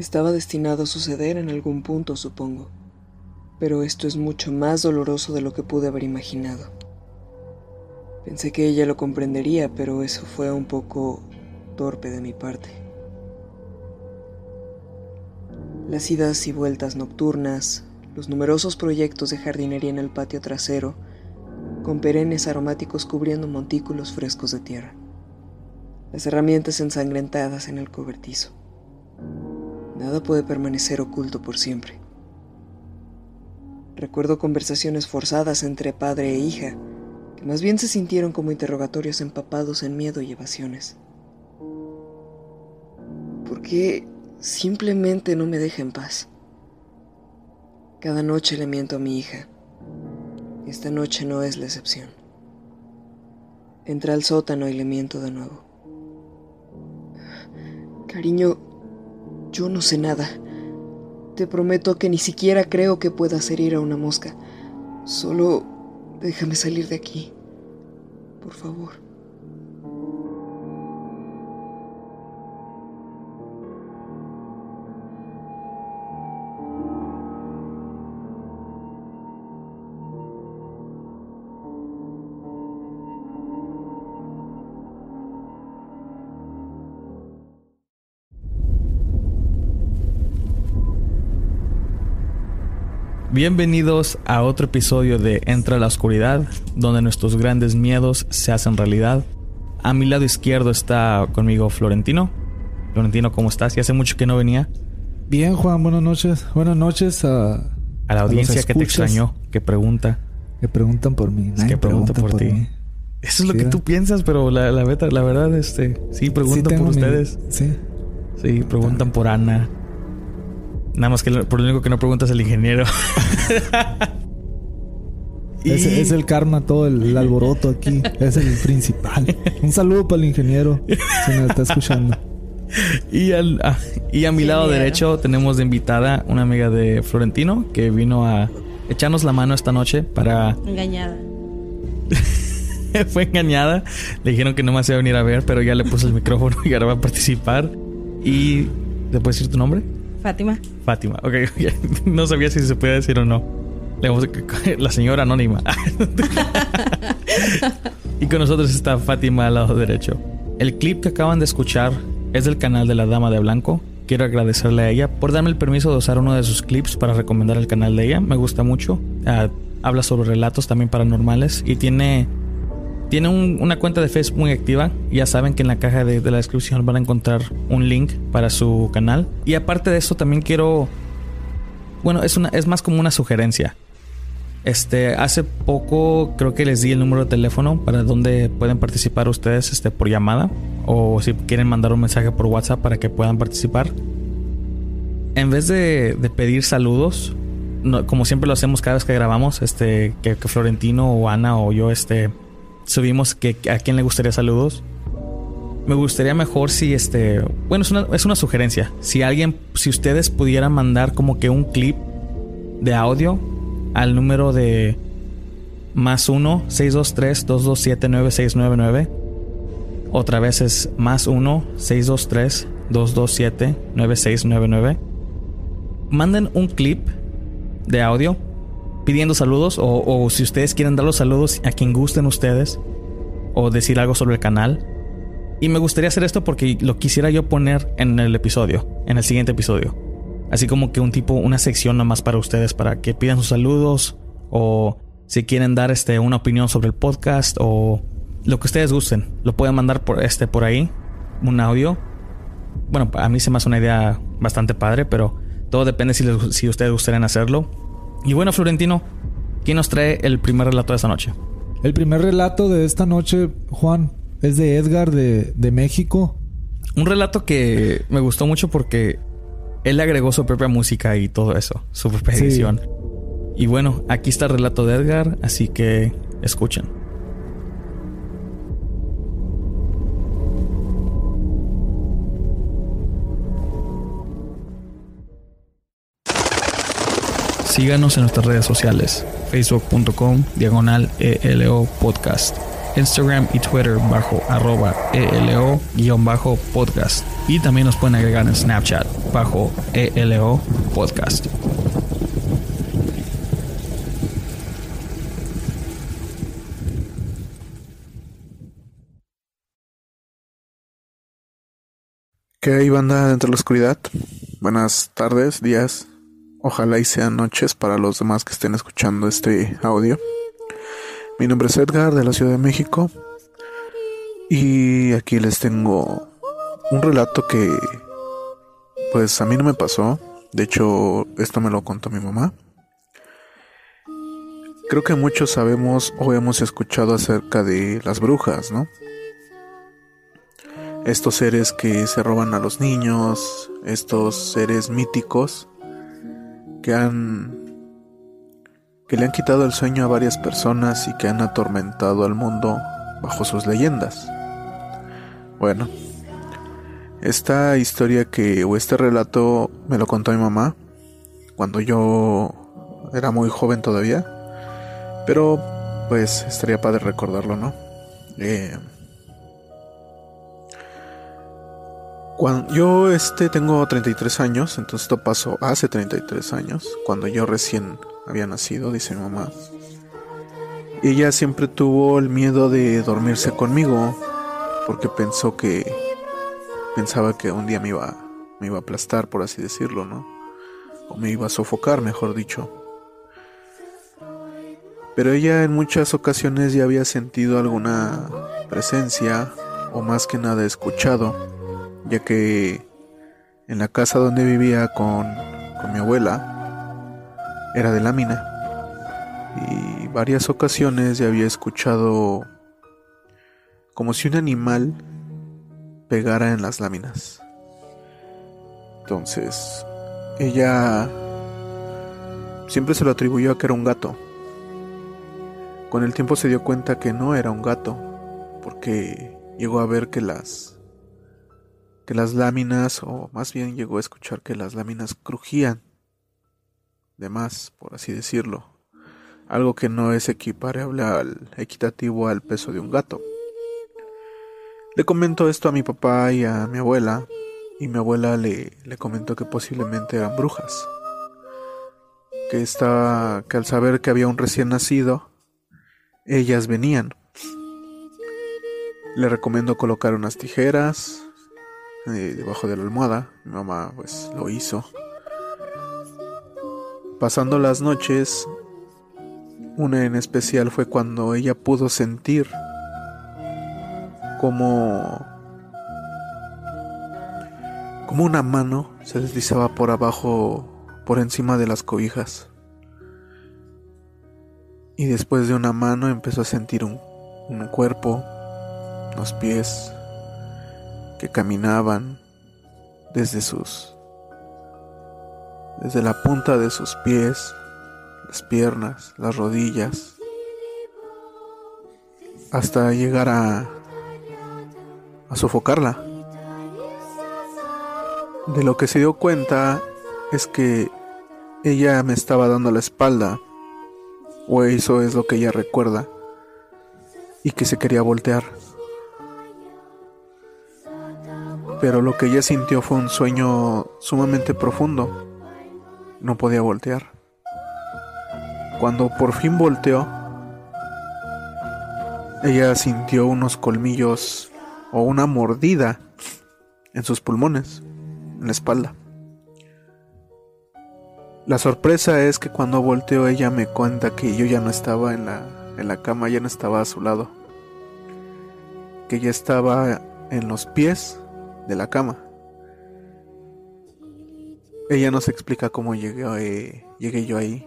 Estaba destinado a suceder en algún punto, supongo. Pero esto es mucho más doloroso de lo que pude haber imaginado. Pensé que ella lo comprendería, pero eso fue un poco torpe de mi parte. Las idas y vueltas nocturnas, los numerosos proyectos de jardinería en el patio trasero, con perennes aromáticos cubriendo montículos frescos de tierra, las herramientas ensangrentadas en el cobertizo. Nada puede permanecer oculto por siempre. Recuerdo conversaciones forzadas entre padre e hija, que más bien se sintieron como interrogatorios empapados en miedo y evasiones. ¿Por qué simplemente no me deja en paz? Cada noche le miento a mi hija. Esta noche no es la excepción. Entra al sótano y le miento de nuevo. Cariño, yo no sé nada. Te prometo que ni siquiera creo que pueda hacer ir a una mosca. Solo déjame salir de aquí. Por favor. Bienvenidos a otro episodio de Entra a la Oscuridad, donde nuestros grandes miedos se hacen realidad. A mi lado izquierdo está conmigo Florentino. Florentino, ¿cómo estás? Y hace mucho que no venía. Bien, Juan, buenas noches. Buenas noches a, a la audiencia que te extrañó, que pregunta. Que preguntan por mí. que pregunta, por, ti. Eso es lo que tú piensas, pero la, la, la verdad, este, sí, preguntan por ustedes. Sí. Sí, preguntan por Ana, Nada más que por lo único que no preguntas es el ingeniero. es, el karma, todo el, alboroto aquí. Es el principal. Un saludo para el ingeniero, si me está escuchando. Y, al, ah, y a mi lado derecho tenemos de invitada una amiga de Florentino que vino a echarnos la mano esta noche para... Engañada. Fue engañada. Le dijeron que no más iba a venir a ver, pero ya le puse el micrófono y ahora va a participar. ¿Y te puedes decir tu nombre? Fátima. Fátima, ok. no sabía si se puede decir o no. La señora anónima. y con nosotros está Fátima al lado derecho. El clip que acaban de escuchar es del canal de la Dama de Blanco. Quiero agradecerle a ella por darme el permiso de usar uno de sus clips para recomendar el canal de ella. Me gusta mucho. Ah, habla sobre relatos también paranormales y tiene tiene una cuenta de Facebook muy activa. Ya saben que en la caja de, la descripción van a encontrar un link para su canal. Y aparte de eso, también quiero. Bueno, es, más como una sugerencia. Este, hace poco creo que les di el número de teléfono para donde pueden participar ustedes este, por llamada. O si quieren mandar un mensaje por WhatsApp para que puedan participar. En vez de, pedir saludos, como siempre lo hacemos cada vez que grabamos, este, que, que Florentino o Ana o yo este, subimos que a quién le gustaría saludos. Me gustaría mejor si este, bueno, es una, es una sugerencia. Si alguien, si ustedes pudieran mandar como que un clip de audio al número de más 1 623 227 9699. Otra vez es más 1 623 227 9699. Manden un clip de audio pidiendo saludos o, si ustedes quieren dar los saludos a quien gusten ustedes. o decir algo sobre el canal. Y me gustaría hacer esto porque lo quisiera yo poner en el episodio, en el siguiente episodio. Así como que un tipo, una sección nomás para ustedes, para que pidan sus saludos o si quieren dar este, una opinión sobre el podcast o lo que ustedes gusten. Lo pueden mandar por, este, por ahí, un audio. Bueno, a mí se me hace una idea bastante padre, pero todo depende si, si ustedes gustarían hacerlo. Y bueno, Florentino, ¿quién nos trae el primer relato de esta noche? El primer relato de esta noche, Juan, es de Edgar de, de México. Un relato que me gustó mucho porque él le agregó su propia música y todo eso, su propia edición. Y bueno, aquí está el relato de Edgar, así que escuchen. Síganos en nuestras redes sociales, facebook.com diagonal ELO podcast, Instagram y Twitter bajo arroba ELO guion bajo podcast. Y también nos pueden agregar en Snapchat bajo ELO podcast. ¿Qué hay banda dentro de la oscuridad? Buenas tardes, días, ojalá y sean noches para los demás que estén escuchando este audio. Mi nombre es Edgar de la Ciudad de México y aquí les tengo un relato que pues a mí no me pasó. De hecho, esto me lo contó mi mamá. Creo que muchos sabemos o hemos escuchado acerca de las brujas, ¿no? Estos seres que se roban a los niños, estos seres míticos que han que le han quitado el sueño a varias personas y que han atormentado al mundo bajo sus leyendas. Bueno, esta historia que o este relato me lo contó mi mamá cuando yo era muy joven todavía, pero pues estaría padre recordarlo, ¿no? Eh, Yo este tengo 33 años, entonces esto pasó hace 33 años, cuando yo recién había nacido, dice mi mamá. Ella siempre tuvo el miedo de dormirse conmigo porque pensó que pensaba que un día me iba me iba a aplastar, por así decirlo, ¿no? O me iba a sofocar, mejor dicho. Pero ella en muchas ocasiones ya había sentido alguna presencia o más que nada escuchado ya que en la casa donde vivía con, mi abuela era de lámina y varias ocasiones ya había escuchado como si un animal pegara en las láminas. Entonces, ella siempre se lo atribuyó a que era un gato. Con el tiempo se dio cuenta que no era un gato, porque llegó a ver que las que las láminas, o más bien llegó a escuchar que las láminas crujían de más, por así decirlo, algo que no es equiparable al equitativo al peso de un gato. Le comentó esto a mi papá y a mi abuela, y mi abuela le, le comentó que posiblemente eran brujas, que estaba, que al saber que había un recién nacido, ellas venían. Le recomiendo colocar unas tijeras, eh, debajo de la almohada. Mi mamá pues lo hizo. Pasando las noches, una en especial fue cuando ella pudo sentir como como una mano se deslizaba por abajo por encima de las cobijas. Y después de una mano empezó a sentir un, un cuerpo, los pies, que caminaban desde sus desde la punta de sus pies, las piernas, las rodillas, hasta llegar a a sofocarla. De lo que se dio cuenta es que ella me estaba dando la espalda, o eso es lo que ella recuerda, y que se quería voltear. Pero lo que ella sintió fue un sueño sumamente profundo. No podía voltear. Cuando por fin volteó, ella sintió unos colmillos o una mordida en sus pulmones, en la espalda. La sorpresa es que cuando volteó ella me cuenta que yo ya no estaba en la, en la cama, ya no estaba a su lado. Que ella estaba en los pies de la cama. Ella no se explica cómo llegué, eh, llegué yo ahí.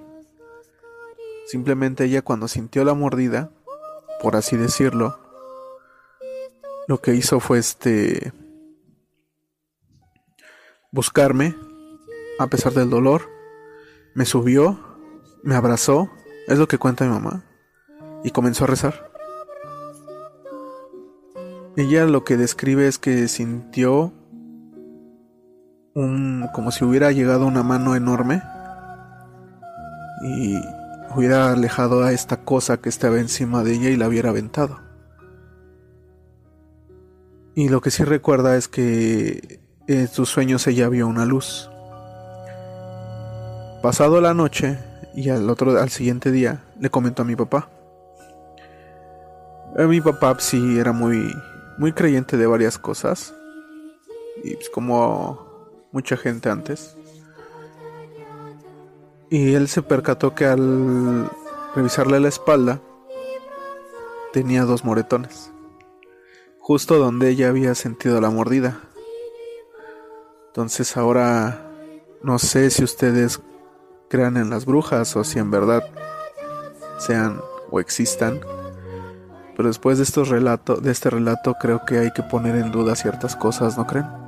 Simplemente ella cuando sintió la mordida, por así decirlo, lo que hizo fue este buscarme a pesar del dolor me subió, me abrazó, es lo que cuenta mi mamá, y comenzó a rezar. Ella lo que describe es que sintió un como si hubiera llegado una mano enorme y hubiera alejado a esta cosa que estaba encima de ella y la hubiera aventado. Y lo que sí recuerda es que en sus sueños ella vio una luz. Pasado la noche y al otro al siguiente día le comentó a mi papá. Eh, mi papá sí era muy muy creyente de varias cosas y pues como mucha gente antes. Y él se percató que al revisarle la espalda tenía dos moretones, justo donde ella había sentido la mordida. Entonces ahora no sé si ustedes crean en las brujas o si en verdad sean o existan. Pero después de estos relatos, de este relato, creo que hay que poner en duda ciertas cosas, ¿no creen?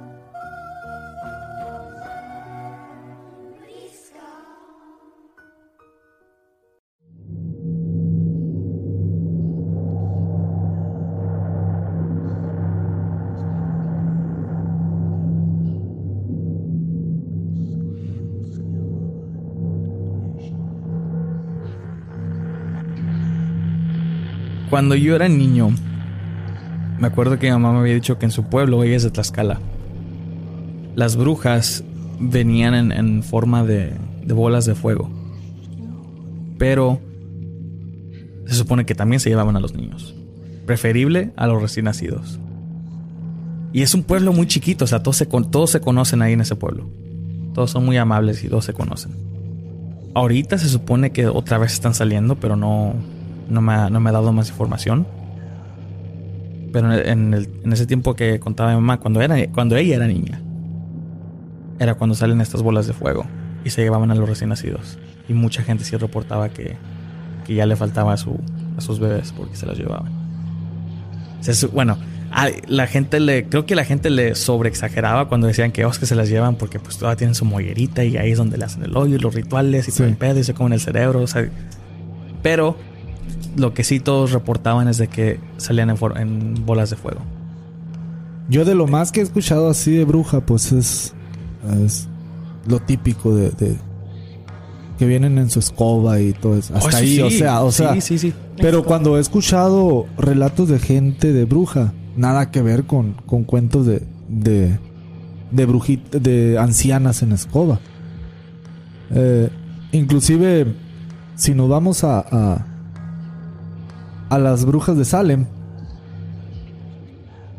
Cuando yo era niño, me acuerdo que mi mamá me había dicho que en su pueblo, ella es de Tlaxcala, las brujas venían en, forma de, bolas de fuego. Pero se supone que también se llevaban a los niños. Preferible a los recién nacidos. Y es un pueblo muy chiquito, o sea, todos se, todos se conocen ahí en ese pueblo. Todos son muy amables y todos se conocen. Ahorita se supone que otra vez están saliendo, pero no, no me ha, no me ha dado más información. Pero en, en, ese tiempo que contaba mi mamá, cuando, era, cuando ella era niña, era cuando salen estas bolas de fuego y se llevaban a los recién nacidos. Y mucha gente sí reportaba que, que ya le faltaba a, su, a sus bebés porque se las llevaban. bueno, la gente le, creo que la gente le sobreexageraba cuando decían que, oh, que se las llevan porque pues todavía tienen su mollerita y ahí es donde le hacen el hoyo y los rituales y todo el pedo y se comen el cerebro. O sea, pero lo que sí todos reportaban es de que salían en, bolas de fuego. Yo de lo más que he escuchado así de bruja, pues es, es lo típico de, que vienen en su escoba y todo eso. Hasta oh, ahí, o sea, o sea. Sí, sí, Pero cuando he escuchado relatos de gente de bruja, nada que ver con, con cuentos de, de, de brujitas, de ancianas en escoba. Eh, inclusive, si nos vamos a a las brujas de Salem,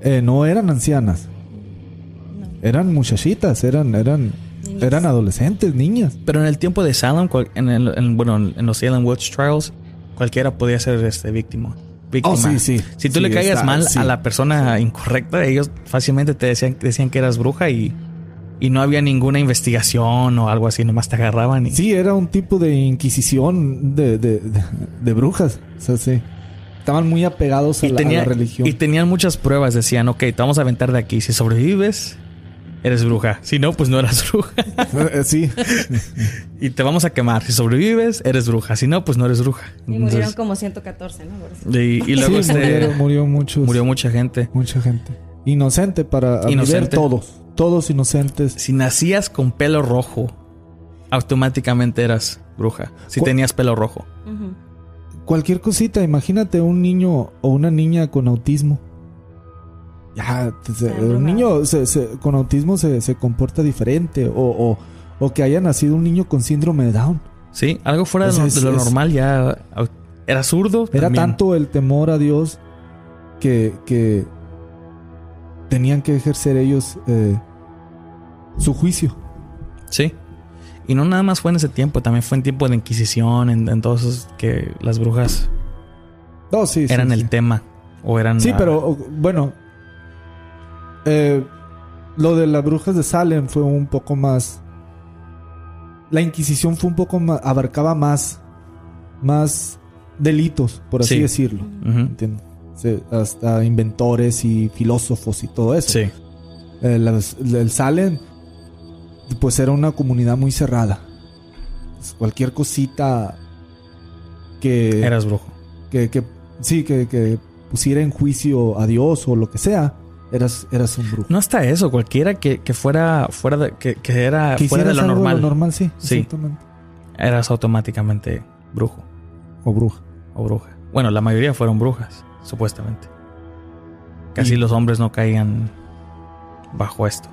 eh, no eran ancianas. Eran muchachitas, eran, eran, eran adolescentes, niñas. Pero en el tiempo de Salem, en, el, bueno, en los Salem Witch Trials, cualquiera podía ser este víctima. víctima. Oh, sí, sí. Si tú le caías mal a la persona incorrecta, ellos fácilmente te decían, decían que eras bruja y, y no había ninguna investigación o algo así, nomás te agarraban. Y... Sí, era un tipo de inquisición de, de, de brujas. O sea, sí estaban muy apegados a, la, religión. Y tenían muchas pruebas. Decían, ok, te vamos a aventar de aquí. Si sobrevives, eres bruja. Si no, pues no eras bruja. Eh, sí. y te vamos a quemar. Si sobrevives, eres bruja. Si no, pues no eres bruja. Y murieron como 114, ¿no? Y, luego este, murió, muchos, murió mucha gente. Mucha gente. Inocente para Inocente. todos. Todos inocentes. Si nacías con pelo rojo, automáticamente eras bruja. Si tenías pelo rojo cualquier cosita, imagínate un niño o una niña con autismo. Ya, un niño con autismo se, comporta diferente o, o, que haya nacido un niño con síndrome de Down. Sí, algo fuera de, lo, normal ya. Era zurdo. Era tanto el temor a Dios que, que tenían que ejercer ellos eh, su juicio. Sí. Y no nada más fue en ese tiempo, también fue en tiempo de Inquisición, en, entonces que las brujas no, sí, eran el tema. O eran. Sí, pero bueno. Eh, lo de las brujas de Salem fue un poco más. La Inquisición fue un poco más. abarcaba más. Más delitos, por así decirlo. hasta inventores y filósofos y todo eso. Sí. el Salem pues era una comunidad muy cerrada. Pues, cualquier cosita que... Eras brujo. Que, que sí, que, pusiera en juicio a Dios o lo que sea, eras, eras un brujo. No está eso, cualquiera que, fuera fuera de, que, era fuera de lo normal. normal, sí, sí. Eras automáticamente brujo. O bruja. O bruja. Bueno, la mayoría fueron brujas, supuestamente. Casi los hombres no caían bajo esto.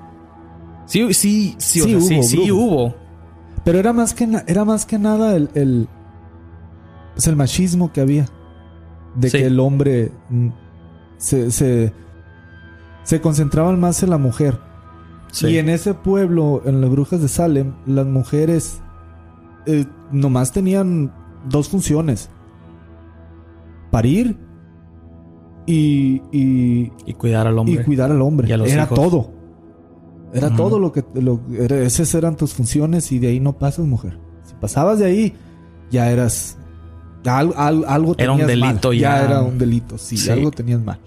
Sí, sí, sí, sí, hubo, sí, hubo. Pero era más que, era más que nada el, el, pues el machismo que había. De que el hombre se, se, se concentraba más en la mujer. Y en ese pueblo, en las brujas de Salem, las mujeres eh, nomás tenían dos funciones. Parir y, y, y cuidar al hombre. Y cuidar al hombre. Era todo. Era todo lo que... Lo, esas eran tus funciones y de ahí no pasas, mujer. Si pasabas de ahí, ya eras... algo tenías Era un delito ya. Ya era un delito, sí, algo tenías mal.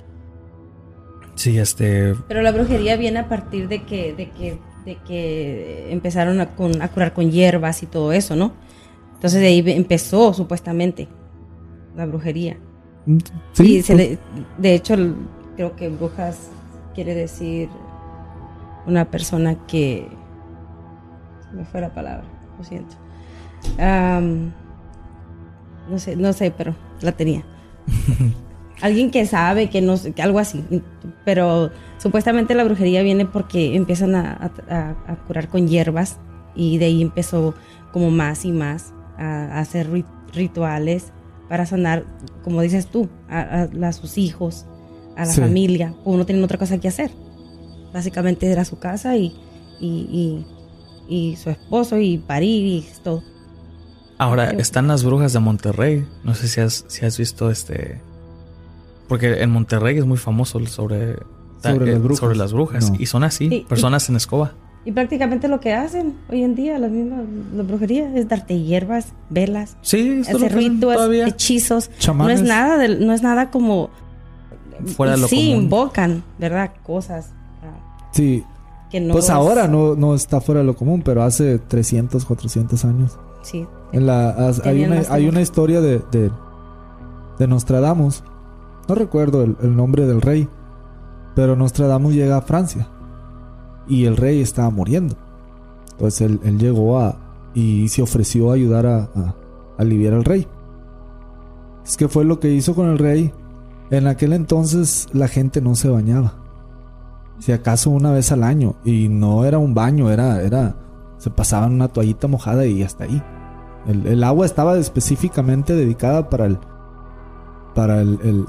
Sí, este... Pero la brujería viene a partir de que, de que, de que empezaron a, curar con hierbas y todo eso, ¿no? Entonces de ahí empezó supuestamente la brujería. Mm, sí. Pues de hecho, creo que brujas quiere decir una persona que... me fue la palabra, lo siento. no sé, no sé, pero la tenía. Alguien que sabe, que no sé, que algo así. Pero supuestamente la brujería viene porque empiezan a, curar con hierbas y de ahí empezó como más y más a, hacer rituales para sanar, como dices tú, a, sus hijos, a la familia, o no tienen otra cosa que hacer. Básicamente era su casa y, y, su esposo y parir y todo. Ahora, están las brujas de Monterrey. No sé si has, si has visto este... Porque en Monterrey es muy famoso sobre, sobre, eh, las, brujas. Y son así, personas en escoba. Y prácticamente lo que hacen hoy en día, las mismas la brujería, es darte hierbas, velas, sí, hacer rituales, hechizos. No es nada no es nada como fuera de lo sí, invocan, ¿verdad? Cosas Sí. pues ahora no, no está fuera de lo común, pero hace 300, 400 años. Sí. En la, hay, una, hay una historia de, de, Nostradamus. No recuerdo el, nombre del rey, pero Nostradamus llega a Francia y el rey estaba muriendo. Entonces él, llegó a y se ofreció a ayudar a, a, aliviar al rey. Es que fue lo que hizo con el rey. En aquel entonces la gente no se bañaba si acaso una vez al año. Y no era un baño, era, era, se pasaban una toallita mojada y hasta ahí. El, agua estaba específicamente dedicada para el, para el, el,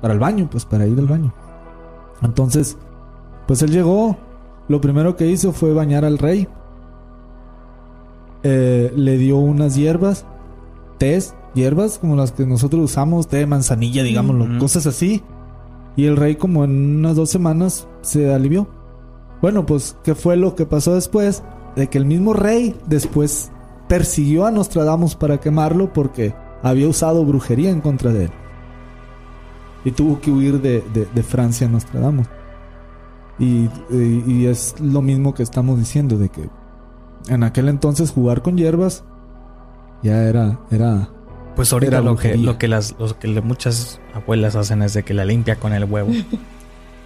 para el baño, pues para ir al baño. Entonces, pues él llegó, lo primero que hizo fue bañar al rey. Eh, le dio unas hierbas, tés, hierbas como las que nosotros usamos, té de manzanilla, digámoslo, cosas así. Y el rey como en unas dos semanas se alivió. Bueno, pues, ¿qué fue lo que pasó después? De que el mismo rey después persiguió a Nostradamus para quemarlo porque había usado brujería en contra de él. Y tuvo que huir de, de, Francia Nostradamus. Y, y, es lo mismo que estamos diciendo, de que en aquel entonces jugar con hierbas ya era, era pues ahorita lo que, lo que las lo que muchas abuelas hacen es de que la limpia con el huevo.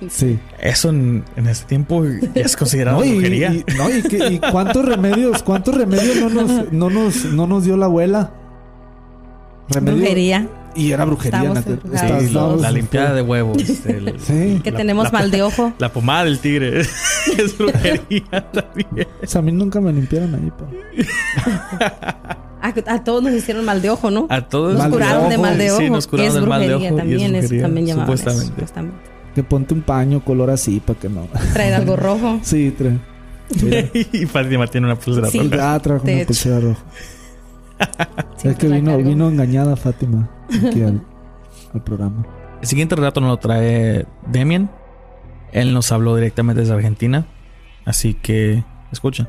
Sí. Eso en, ese tiempo es considerado no, brujería. Y, no, y, cuántos remedios, cuántos remedios no nos, no nos, no nos dio la abuela. Remedios, brujería. Y era brujería. la limpiada de huevos. sí. Que tenemos mal de ojo. La pomada del tigre. es brujería también. O sea, a mí nunca me limpiaron ahí. A, todos nos hicieron mal de ojo, ¿no? A todos nos curaron de, mal de ojo. Sí, nos curaron de mal de ojo. También, es eso también supuestamente. Que ponte un paño color así para que no. Traer algo rojo. sí, trae. y Fátima tiene una pulsera sí. roja. Ah, trajo una pulsera roja. Es que vino, vino engañada Fátima aquí al, al, programa. El siguiente relato nos lo trae Demian. Él nos habló directamente desde Argentina. Así que escucha.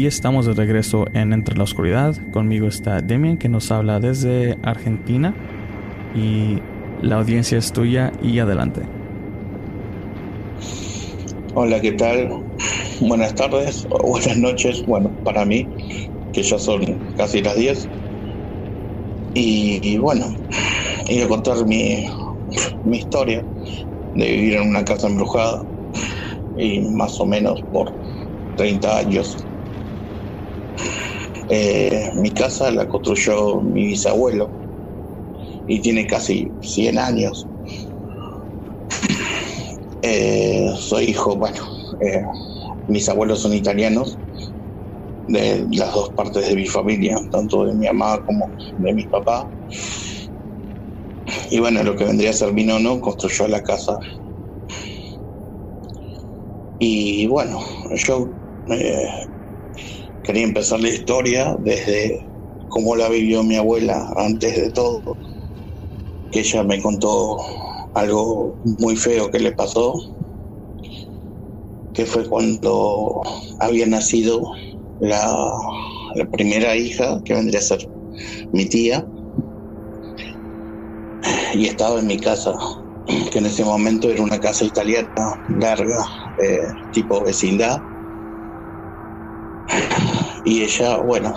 Y estamos de regreso en Entre la Oscuridad. Conmigo está Demian que nos habla desde Argentina. Y la audiencia es tuya y adelante. Hola, ¿qué tal? Buenas tardes o buenas noches. Bueno, para mí, que ya son casi las 10. Y, bueno, iba a contar mi, mi historia de vivir en una casa embrujada. Y más o menos por 30 años eh, mi casa la construyó mi bisabuelo y tiene casi 100 años. Eh, soy hijo, bueno, eh, mis abuelos son italianos, de las dos partes de mi familia, tanto de mi mamá como de mi papá. Y bueno, lo que vendría a ser mi nono construyó la casa. Y bueno, yo quería empezar la historia desde cómo la vivió mi abuela antes de todo, que ella me contó algo muy feo que le pasó, que fue cuando había nacido la, primera hija, que vendría a ser mi tía, y estaba en mi casa, que en ese momento era una casa italiana larga, eh, tipo vecindad y ella, bueno,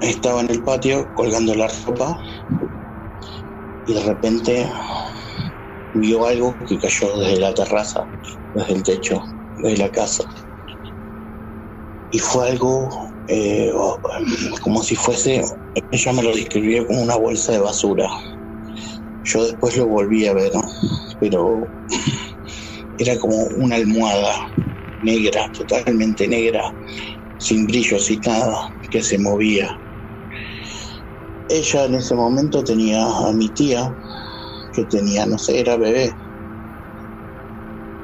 estaba en el patio colgando la ropa y de repente vio algo que cayó desde la terraza, desde el techo de la casa. Y fue algo eh, como si fuese, ella me lo describió como una bolsa de basura. Yo después lo volví a ver, pero era como una almohada negra, totalmente negra, sin brillos y nada, que se movía. Ella en ese momento tenía a mi tía, que tenía, no sé, era bebé.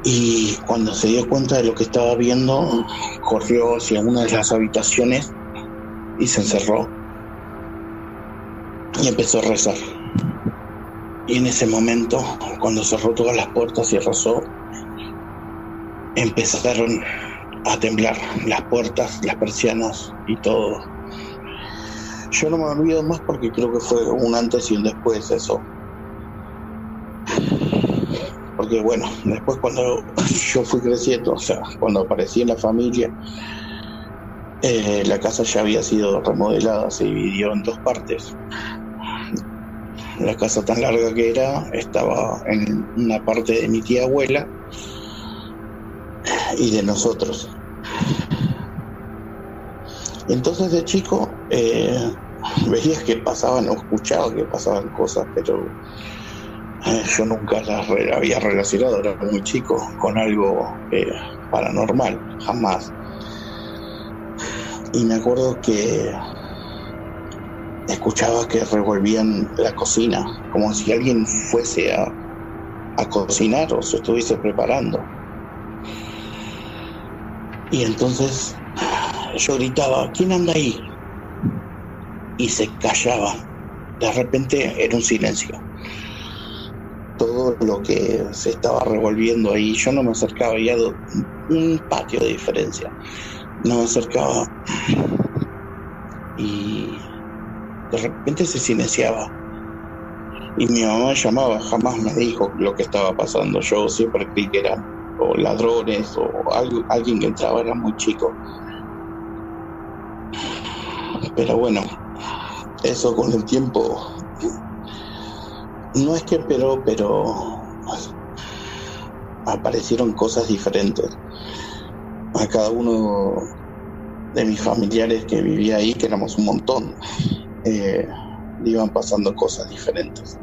Y cuando se dio cuenta de lo que estaba viendo, corrió hacia una de las habitaciones y se encerró. Y empezó a rezar. Y en ese momento, cuando cerró todas las puertas y rezó, empezaron a temblar las puertas, las persianas y todo. Yo no me olvido más porque creo que fue un antes y un después eso. Porque bueno, después cuando yo fui creciendo, o sea, cuando aparecí en la familia, eh, la casa ya había sido remodelada, se dividió en dos partes. La casa tan larga que era estaba en una parte de mi tía abuela y de nosotros. Entonces de chico eh, veías que pasaban o escuchaba que pasaban cosas, pero eh, yo nunca las había relacionado, era muy chico, con algo eh, paranormal, jamás. Y me acuerdo que escuchaba que revolvían la cocina, como si alguien fuese a, a cocinar o se estuviese preparando. Y entonces yo gritaba, ¿quién anda ahí? Y se callaba. De repente era un silencio. Todo lo que se estaba revolviendo ahí, yo no me acercaba, ya un patio de diferencia. No me acercaba. Y de repente se silenciaba. Y mi mamá llamaba, jamás me dijo lo que estaba pasando. Yo siempre creí que eran o ladrones o alguien que entraba, era muy chico. Pero bueno, eso con el tiempo no es que empeoró, pero aparecieron cosas diferentes. A cada uno de mis familiares que vivía ahí, que éramos un montón, eh, iban pasando cosas diferentes.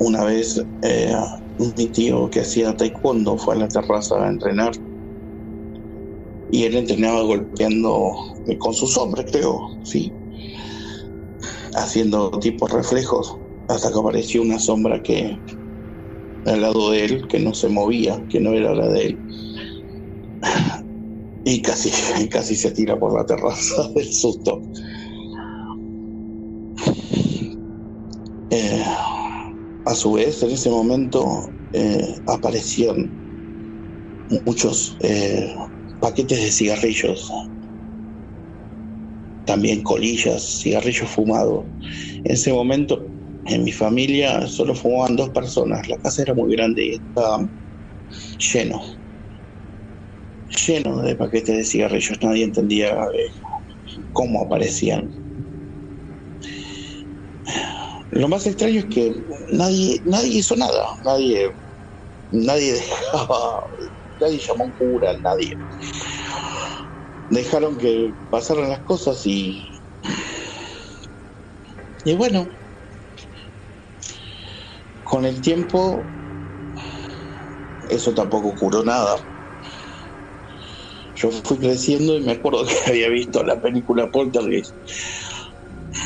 Una vez eh, mi tío que hacía taekwondo fue a la terraza a entrenar y él entrenaba golpeando con sus hombres, creo, sí, haciendo tipos reflejos hasta que apareció una sombra que al lado de él, que no se movía, que no era la de él. Y casi, casi se tira por la terraza del susto. Eh, a su vez, en ese momento eh, aparecieron muchos eh, paquetes de cigarrillos, también colillas, cigarrillos fumados. En ese momento, en mi familia solo fumaban dos personas, la casa era muy grande y estaba lleno, lleno de paquetes de cigarrillos, nadie entendía eh, cómo aparecían. Lo más extraño es que nadie, nadie hizo nada, nadie, nadie dejaba nadie llamó a un cura, nadie. Dejaron que pasaran las cosas y. Y bueno, con el tiempo, eso tampoco curó nada. Yo fui creciendo y me acuerdo que había visto la película Poltergeist.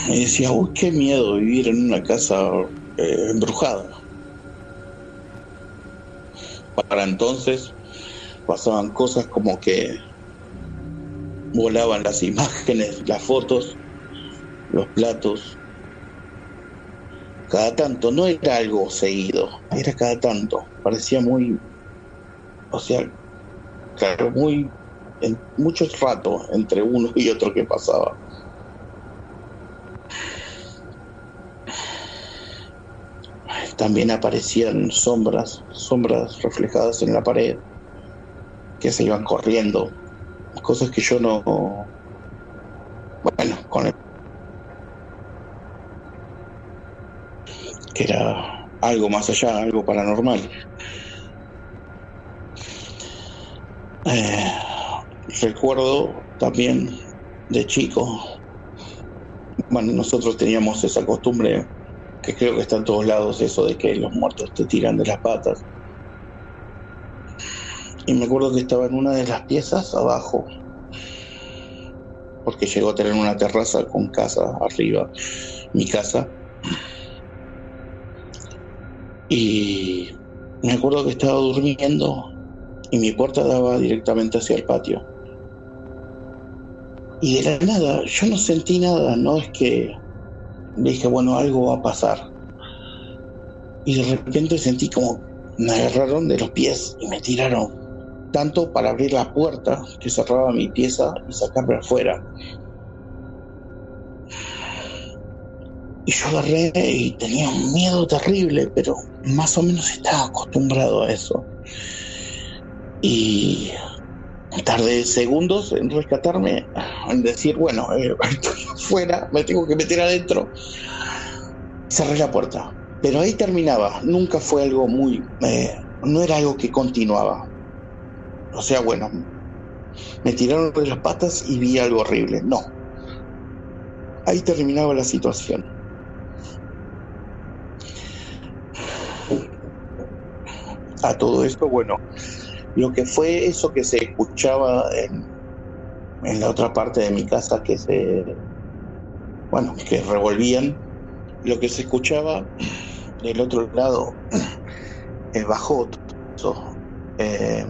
Y decía, uy, qué miedo vivir en una casa eh, embrujada. Para entonces pasaban cosas como que volaban las imágenes, las fotos, los platos. Cada tanto, no era algo seguido, era cada tanto. Parecía muy, o sea, claro, muy, en muchos ratos entre uno y otro que pasaba. También aparecían sombras, sombras reflejadas en la pared que se iban corriendo, cosas que yo no, bueno, con el, que era algo más allá, algo paranormal. Eh, recuerdo también de chico, bueno, nosotros teníamos esa costumbre que creo que está en todos lados, eso de que los muertos te tiran de las patas. Y me acuerdo que estaba en una de las piezas abajo, porque llegó a tener una terraza con casa arriba, mi casa. Y me acuerdo que estaba durmiendo y mi puerta daba directamente hacia el patio. Y de la nada, yo no sentí nada, no es que dije, bueno, algo va a pasar. Y de repente sentí como me agarraron de los pies y me tiraron tanto para abrir la puerta que cerraba mi pieza y sacarme afuera. Y yo agarré y tenía un miedo terrible, pero más o menos estaba acostumbrado a eso. Y tardé segundos en rescatarme, en decir, bueno, eh, estoy afuera, me tengo que meter adentro. Cerré la puerta. Pero ahí terminaba, nunca fue algo muy... Eh, no era algo que continuaba. O sea, bueno, me tiraron de las patas y vi algo horrible. No. Ahí terminaba la situación. A todo esto, bueno, lo que fue eso que se escuchaba en, la otra parte de mi casa que se, bueno, que revolvían. Lo que se escuchaba del otro lado bajó. Eh,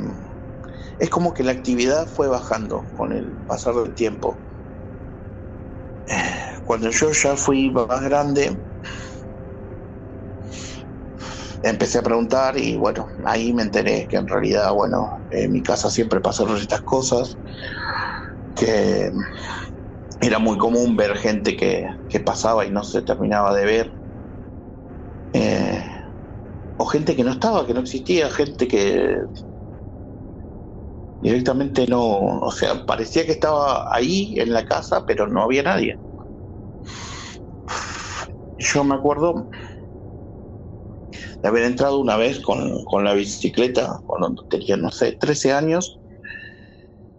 es como que la actividad fue bajando con el pasar del tiempo. Eh, cuando yo ya fui más grande, empecé a preguntar y bueno, ahí me enteré que en realidad, bueno, en mi casa siempre pasaron estas cosas, que era muy común ver gente que, pasaba y no se terminaba de ver, eh, o gente que no estaba, que no existía, gente que directamente no, o sea, parecía que estaba ahí en la casa, pero no había nadie. Yo me acuerdo de haber entrado una vez con, la bicicleta cuando tenía, no sé, 13 años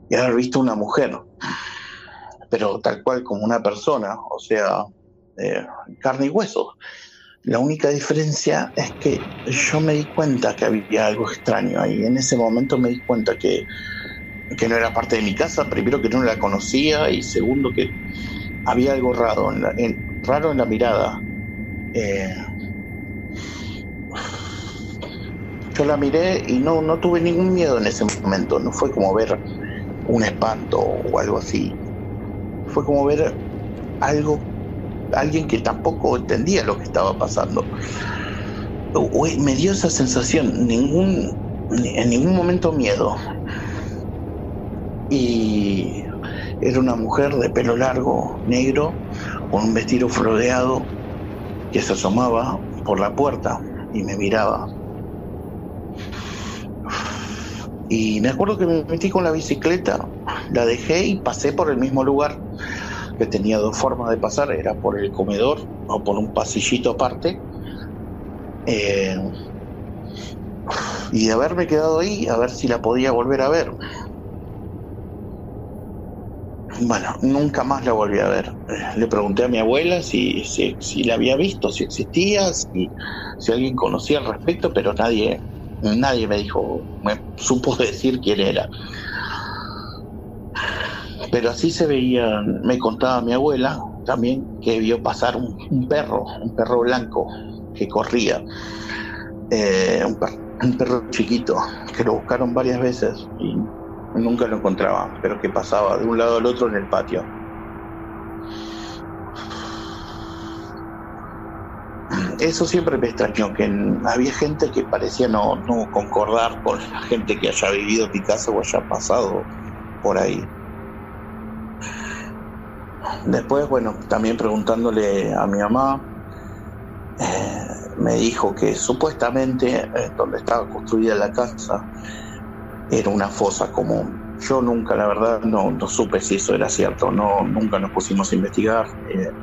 y haber visto una mujer, pero tal cual como una persona, o sea, eh, carne y hueso. La única diferencia es que yo me di cuenta que había algo extraño ahí. En ese momento me di cuenta que, que no era parte de mi casa. Primero que no la conocía y segundo que había algo raro en la, raro en la mirada. Eh, yo la miré y no, no tuve ningún miedo en ese momento. No fue como ver un espanto o algo así. Fue como ver algo, alguien que tampoco entendía lo que estaba pasando. Me dio esa sensación, ningún, en ningún momento miedo. Y era una mujer de pelo largo, negro, con un vestido floreado, que se asomaba por la puerta y me miraba. Y me acuerdo que me metí con la bicicleta, la dejé y pasé por el mismo lugar, que tenía dos formas de pasar, era por el comedor o por un pasillito aparte. Eh, y de haberme quedado ahí, a ver si la podía volver a ver. Bueno, nunca más la volví a ver. Le pregunté a mi abuela si, si, la había visto, si existía, si, si alguien conocía al respecto, pero nadie, nadie me dijo, me supo decir quién era. Pero así se veía, me contaba mi abuela también que vio pasar un, perro, un perro blanco que corría, eh, un, un, perro chiquito, que lo buscaron varias veces y nunca lo encontraba, pero que pasaba de un lado al otro en el patio. Eso siempre me extrañó, que había gente que parecía no, no concordar con la gente que haya vivido casa o haya pasado por ahí. Después, bueno, también preguntándole a mi mamá, eh, me dijo que supuestamente eh, donde estaba construida la casa era una fosa común. Yo nunca, la verdad, no, no supe si eso era cierto, no, nunca nos pusimos a investigar. Eh,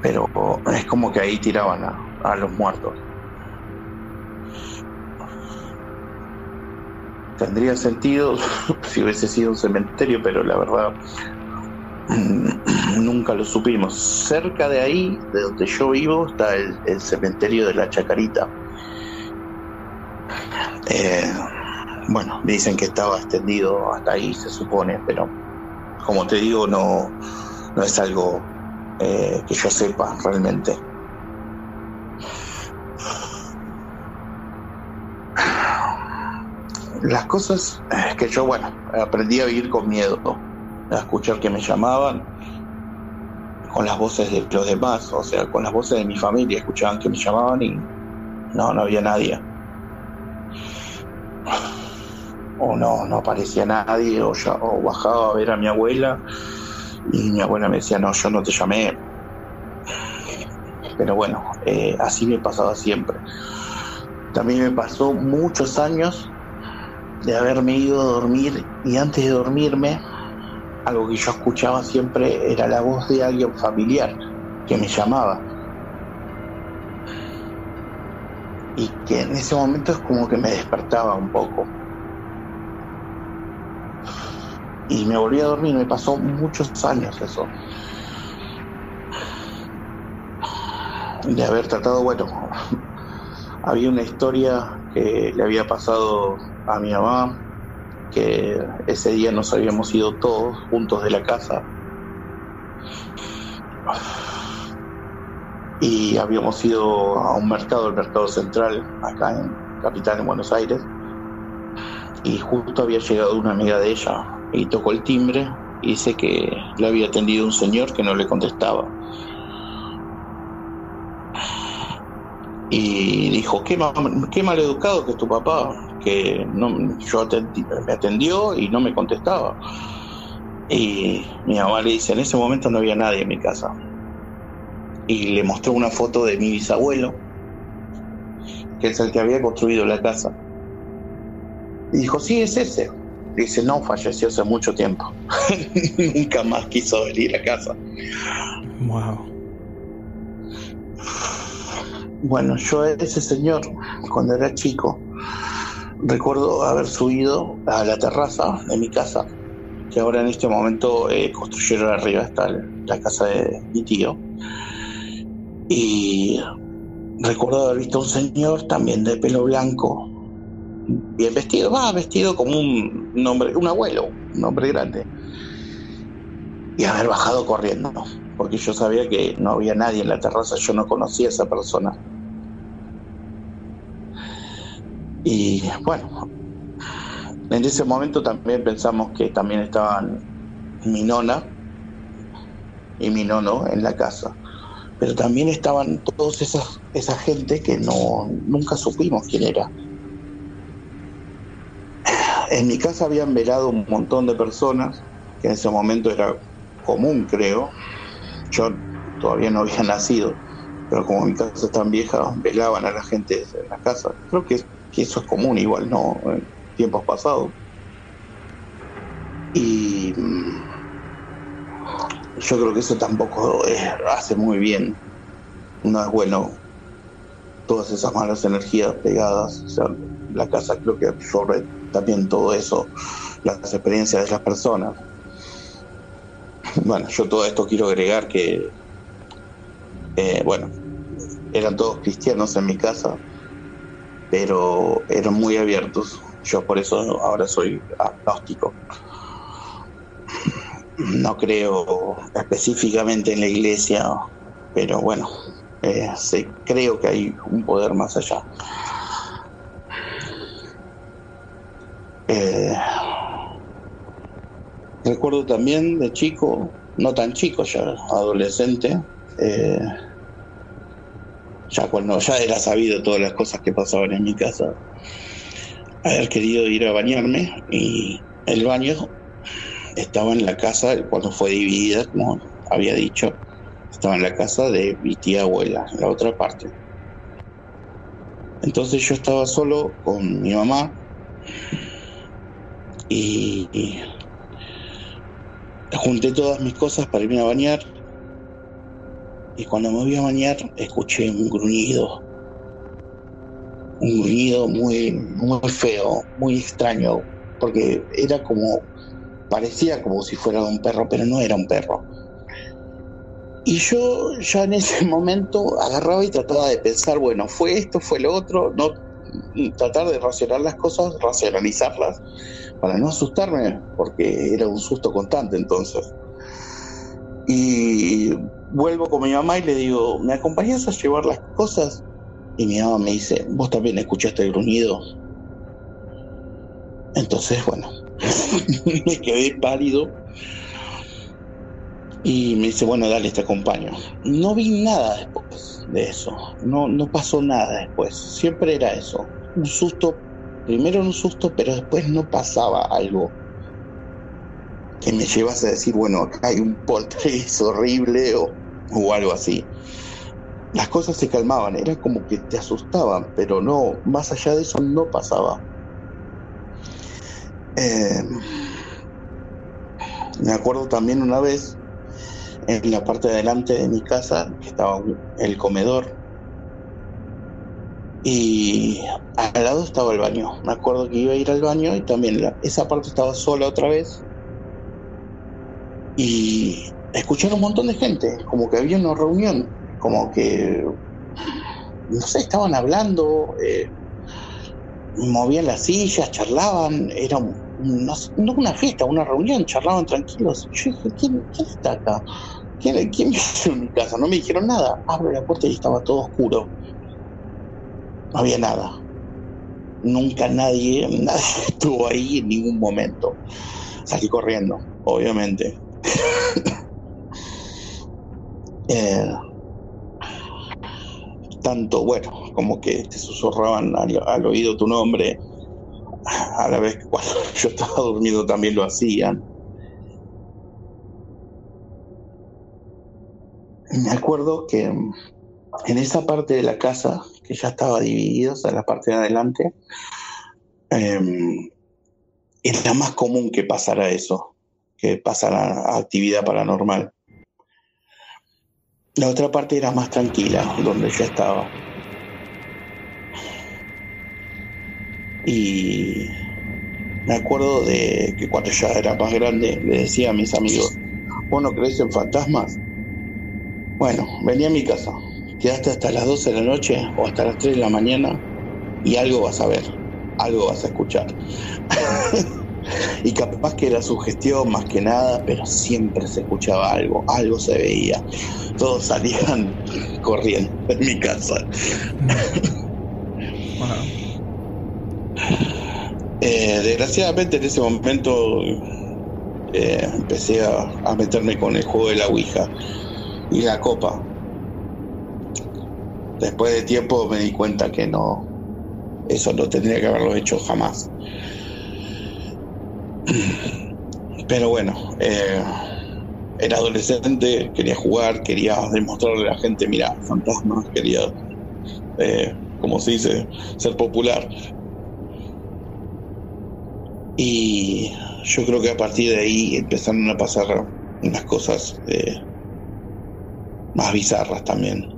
pero es como que ahí tiraban a, los muertos. Tendría sentido si hubiese sido un cementerio, pero la verdad nunca lo supimos. Cerca de ahí, de donde yo vivo, está el, cementerio de la Chacarita. Eh, bueno, dicen que estaba extendido hasta ahí, se supone, pero como te digo, no, no es algo eh, que yo sepa realmente. Las cosas que yo, bueno, aprendí a vivir con miedo, a escuchar que me llamaban, con las voces de los demás, o sea, con las voces de mi familia, escuchaban que me llamaban y no, no había nadie. O no, no aparecía nadie, o, ya, o bajaba a ver a mi abuela y mi abuela me decía, no, yo no te llamé. Pero bueno, eh, así me pasaba siempre. También me pasó muchos años de haberme ido a dormir y antes de dormirme, algo que yo escuchaba siempre era la voz de alguien familiar que me llamaba. Y que en ese momento es como que me despertaba un poco. Y me volví a dormir. Me pasó muchos años eso. De haber tratado, bueno, había una historia que le había pasado a mi mamá que ese día nos habíamos ido todos juntos de la casa y habíamos ido a un mercado, el mercado central, acá en Capital, en Buenos Aires, y justo había llegado una amiga de ella y tocó el timbre y dice que le había atendido un señor que no le contestaba. Y dijo, qué, qué mal educado que es tu papá, que no, yo me atendió y no me contestaba. Y mi mamá le dice, en ese momento no había nadie en mi casa. Y le mostró una foto de mi bisabuelo, que es el que había construido la casa. Y dijo, sí, es ese. Dice, no, falleció hace mucho tiempo. Nunca más quiso venir a casa. Wow. Bueno, yo ese señor, cuando era chico, recuerdo haber subido a la terraza de mi casa, que ahora en este momento eh, construyeron arriba, está la casa de mi tío. Y recuerdo haber visto a un señor también de pelo blanco, bien vestido, va vestido como un, hombre, un abuelo, un hombre grande. Y haber bajado corriendo, porque yo sabía que no había nadie en la terraza, yo no conocía a esa persona. Y bueno, en ese momento también pensamos que también estaban mi nona y mi nono en la casa. Pero también estaban todos esas, esa gente que no, nunca supimos quién era. En mi casa habían velado un montón de personas, que en ese momento era común, creo. Yo todavía no había nacido, pero como mi casa es tan vieja, velaban a la gente en la casa. Creo que, eso es común igual, ¿no? En tiempos pasados. Y mm, yo creo que eso tampoco hace muy bien. No es bueno todas esas malas energías pegadas. O sea, la casa creo que absorbe también todo eso, las experiencias de las personas. Bueno, yo todo esto quiero agregar que, eh, bueno, eran todos cristianos en mi casa, pero eran muy abiertos. Yo por eso ahora soy agnóstico. No creo específicamente en la iglesia, pero bueno, eh, creo que hay un poder más allá. Eh, recuerdo también de chico, no tan chico ya, adolescente, eh, ya cuando ya era sabido todas las cosas que pasaban en mi casa, haber querido ir a bañarme y el baño estaba en la casa cuando fue dividida, como había dicho, estaba en la casa de mi tía abuela, en la otra parte. Entonces yo estaba solo con mi mamá y, junté todas mis cosas para irme a bañar. Y cuando me voy a bañar escuché un gruñido. Un gruñido muy muy feo muy extraño porque era como parecía como si fuera un perro pero no era un perro. Y yo ya en ese momento agarraba y trataba de pensar bueno fue esto fue lo otro no tratar de racionar las cosas racionalizarlas para no asustarme, porque era un susto constante entonces. Y vuelvo con mi mamá y le digo, ¿me acompañas a llevar las cosas? Y mi mamá me dice, ¿vos también escuchaste el gruñido? Entonces, bueno, me quedé pálido y me dice, bueno, dale, te acompaño. No vi nada después de eso, no, no pasó nada después, siempre era eso, un susto primero un susto, pero después no pasaba algo que me llevase a decir, bueno, acá hay un poltergeist horrible o, o algo así. Las cosas se calmaban, era como que te asustaban, pero no, más allá de eso no pasaba. Eh, me acuerdo también una vez en la parte de adelante de mi casa, estaba el comedor, y al lado estaba el baño. Me acuerdo que iba a ir al baño y también esa parte estaba sola otra vez. Y escuché un montón de gente, como que había una reunión, como que, no sé, estaban hablando, eh, movían las sillas, charlaban, era no, una fiesta, una reunión, charlaban tranquilos. Yo dije, ¿quién, está acá? ¿Quién, ¿Quién en mi casa? No me dijeron nada. Abro la puerta y estaba todo oscuro. No había nada. Nunca nadie, nadie estuvo ahí en ningún momento. Salí corriendo, obviamente. Eh, tanto, bueno, como que te susurraban al, oído tu nombre, a la vez que cuando yo estaba durmiendo también lo hacían. Me acuerdo que en esa parte de la casa, que ya estaba dividida, o sea, la parte de adelante, em, era más común que pasara eso, que pasara actividad paranormal. La otra parte era más tranquila, donde yo estaba. Y me acuerdo de que cuando ya era más grande le decía a mis amigos, ¿vos no crees en fantasmas? Bueno, venía a mi casa, quedaste hasta las 12 de la noche o hasta las 3 de la mañana y algo vas a ver, algo vas a escuchar. y capaz que era sugestión más que nada, pero siempre se escuchaba algo, algo se veía. Todos salían corriendo en mi casa. Eh, desgraciadamente en ese momento eh, empecé a, a, meterme con el juego de la Ouija y la copa. Después de tiempo me di cuenta que no, eso no tendría que haberlo hecho jamás. Pero bueno, eh, era adolescente, quería jugar, quería demostrarle a la gente, mira, fantasmas, quería, eh, como se dice, ser popular. Y yo creo que a partir de ahí empezaron a pasar unas cosas eh, más bizarras también.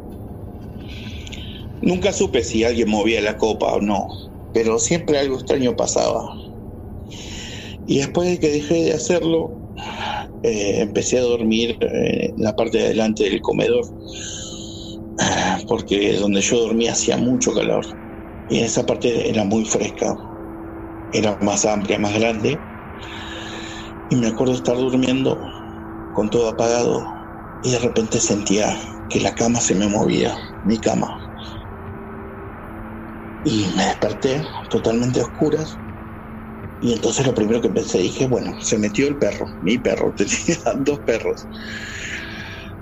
Nunca supe si alguien movía la copa o no, pero siempre algo extraño pasaba. Y después de que dejé de hacerlo, eh, empecé a dormir en la parte de adelante del comedor, porque donde yo dormía hacía mucho calor. Y esa parte era muy fresca, era más amplia, más grande. Y me acuerdo estar durmiendo con todo apagado y de repente sentía que la cama se me movía, mi cama. Y me desperté totalmente a oscuras y entonces lo primero que pensé, dije, bueno, se metió el perro, mi perro, tenía dos perros.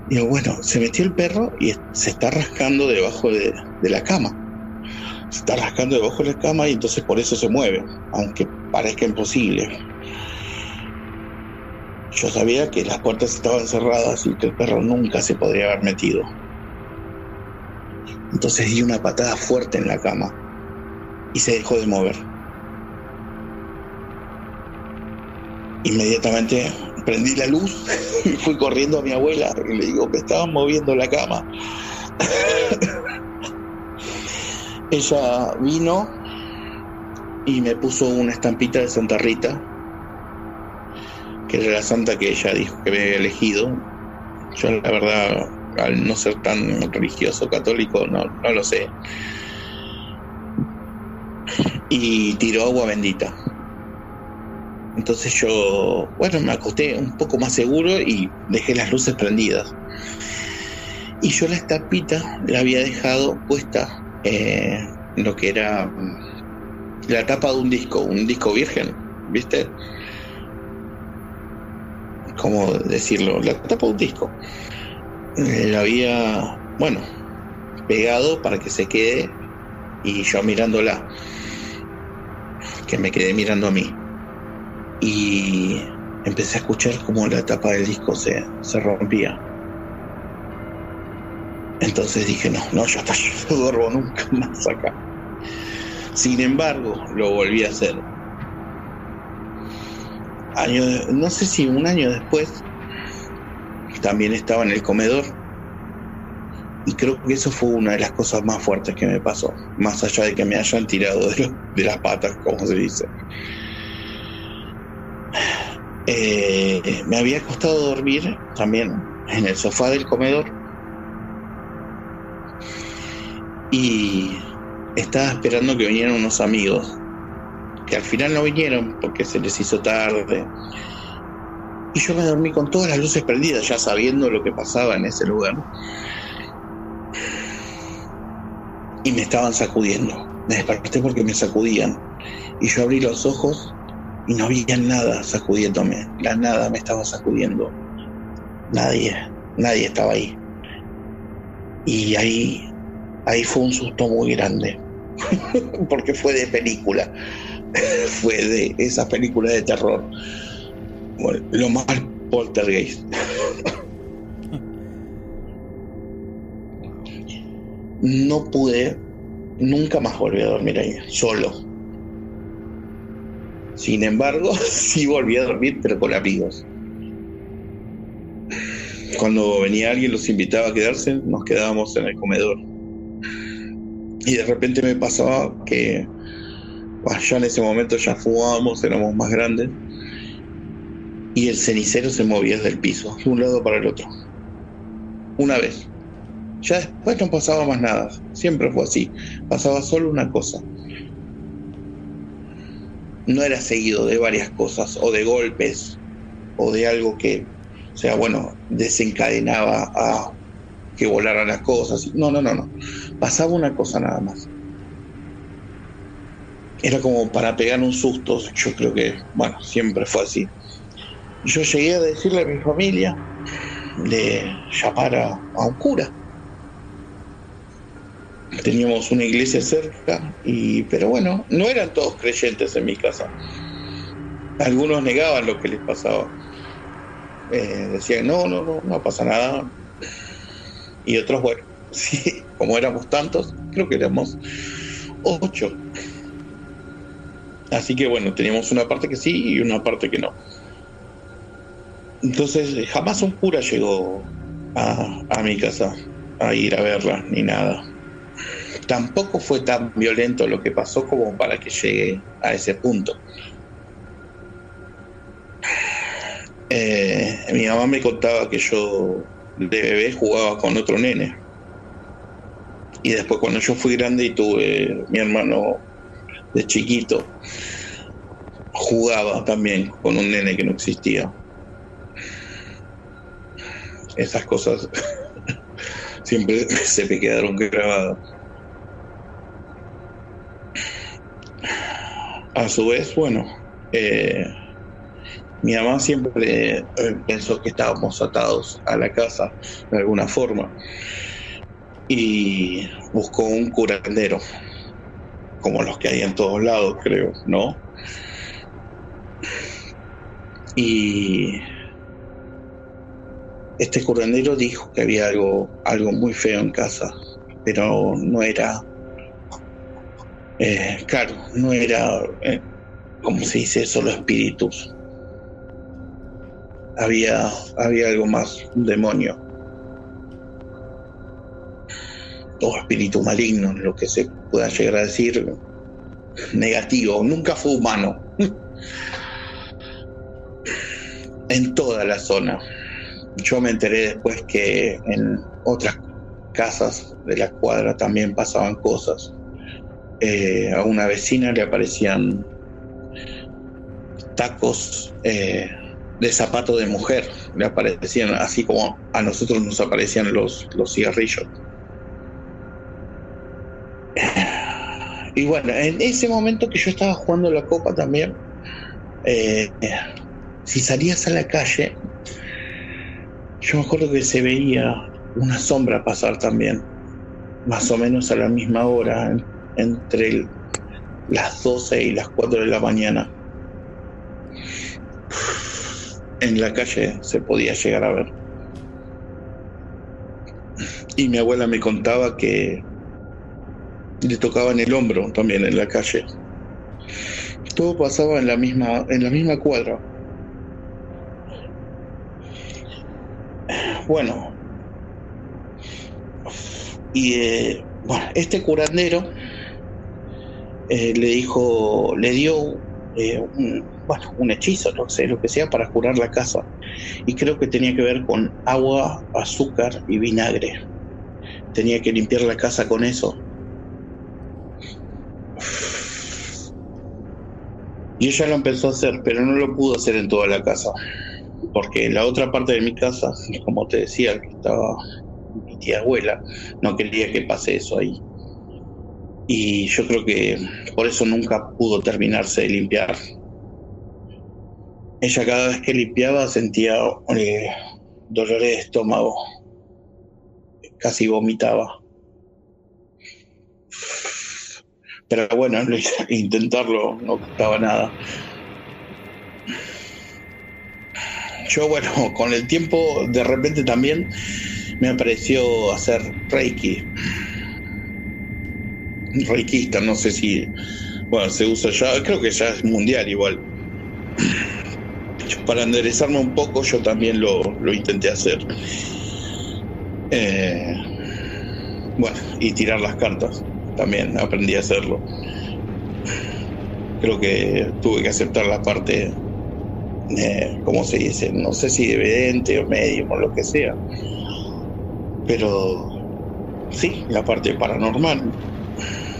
Digo, bueno, se metió el perro y se está rascando debajo de, la cama. Se está rascando debajo de la cama y entonces por eso se mueve, aunque parezca imposible. Yo sabía que las puertas estaban cerradas y que el perro nunca se podría haber metido. Entonces di una patada fuerte en la cama y se dejó de mover. Inmediatamente prendí la luz y fui corriendo a mi abuela y le digo que estaban moviendo la cama. Ella vino y me puso una estampita de Santa Rita, que era la santa que ella dijo que había elegido. Yo la verdad, al no ser tan religioso católico, no, no lo sé. Y tiró agua bendita. Entonces yo, bueno, me acosté un poco más seguro y dejé las luces prendidas. Y yo la estampita la había dejado puesta eh, lo que era la tapa de un disco, un disco virgen, ¿viste? ¿Cómo decirlo? La tapa de un disco. La había, bueno, pegado para que se quede y yo mirándola, que me quedé mirando a mí y empecé a escuchar como la tapa del disco se, se rompía. Entonces dije, no, no, ya está, yo no duermo nunca más acá. Sin embargo, lo volví a hacer. Año, no sé si un año después, también estaba en el comedor. Y creo que eso fue una de las cosas más fuertes que me pasó, más allá de que me hayan tirado de, de las patas, como se dice. Eh, me había costado dormir también en el sofá del comedor y estaba esperando que vinieran unos amigos que al final no vinieron porque se les hizo tarde. Y yo me dormí con todas las luces prendidas, ya sabiendo lo que pasaba en ese lugar. Y me estaban sacudiendo. Me desperté porque me sacudían. Y yo abrí los ojos y no había nada sacudiéndome. La nada me estaba sacudiendo. Nadie, nadie estaba ahí. Y ahí, ahí fue un susto muy grande. porque fue de película. fue de esa película de terror. lo más poltergeist. no pude, nunca más volví a dormir ahí, solo. Sin embargo, sí volví a dormir, pero con amigos. Cuando venía alguien, los invitaba a quedarse, nos quedábamos en el comedor. Y de repente me pasaba que ya en ese momento ya fumábamos, éramos más grandes, y el cenicero se movía desde el piso, de un lado para el otro. Una vez. Ya después no pasaba más nada, siempre fue así, pasaba solo una cosa. No era seguido de varias cosas, o de golpes, o de algo que, o sea, bueno, desencadenaba a que volaran las cosas. No, no, no, no. Pasaba una cosa nada más. Era como para pegar un susto, yo creo que, bueno, siempre fue así. Yo llegué a decirle a mi familia de llamar a un cura teníamos una iglesia cerca, y, pero bueno, no eran todos creyentes en mi casa. Algunos negaban lo que les pasaba. Eh, decían, no, no, no, no pasa nada. Y otros, bueno, sí, como éramos tantos, creo que éramos ocho. Así que bueno, teníamos una parte que sí y una parte que no. Entonces, jamás un cura llegó a, a mi casa a ir a verla, ni nada tampoco fue tan violento lo que pasó como para que llegue a ese punto. Eh, mi mamá me contaba que yo de bebé jugaba con otro nene. Y después cuando yo fui grande y tuve mi hermano de chiquito, jugaba también con un nene que no existía. Esas cosas siempre se me quedaron grabadas. a su vez, bueno, eh, mi mamá siempre eh, pensó que estábamos atados a la casa de alguna forma y buscó un curandero, como los que hay en todos lados, creo, ¿no? Y este curandero dijo que había algo, algo muy feo en casa, pero no era eh, claro, no era, eh, como se dice, solo espíritus. Había, había algo más, un demonio. O espíritu maligno, lo que se pueda llegar a decir negativo. Nunca fue humano. en toda la zona. Yo me enteré después que en otras casas de la cuadra también pasaban cosas. Eh, a una vecina le aparecían tacos eh, de zapato de mujer, le aparecían así como a nosotros nos aparecían los, los cigarrillos. Y bueno, en ese momento que yo estaba jugando la copa también, eh, si salías a la calle, yo me acuerdo que se veía una sombra pasar también, más o menos a la misma hora, entre las 12 y las 4 de la mañana. En la calle se podía llegar a ver. Y mi abuela me contaba que le tocaba en el hombro también en la calle. Todo pasaba en la misma, en la misma cuadra. Bueno. Y eh, bueno, este curandero eh, le dijo, le dio eh, un, bueno, un hechizo, no sé, lo que sea, para curar la casa. Y creo que tenía que ver con agua, azúcar y vinagre. Tenía que limpiar la casa con eso. Y ella lo empezó a hacer, pero no lo pudo hacer en toda la casa. Porque la otra parte de mi casa, como te decía, que estaba mi tía abuela, no quería que pase eso ahí. Y yo creo que por eso nunca pudo terminarse de limpiar. Ella cada vez que limpiaba sentía eh, dolores de estómago. Casi vomitaba. Pero bueno, intentarlo no costaba nada. Yo, bueno, con el tiempo, de repente también me apareció hacer Reiki. Reikista, no sé si. Bueno, se usa ya, creo que ya es mundial igual. Para enderezarme un poco, yo también lo, lo intenté hacer. Eh, bueno, y tirar las cartas también aprendí a hacerlo. Creo que tuve que aceptar la parte, de, ¿cómo se dice? No sé si evidente o medio o lo que sea. Pero sí, la parte paranormal,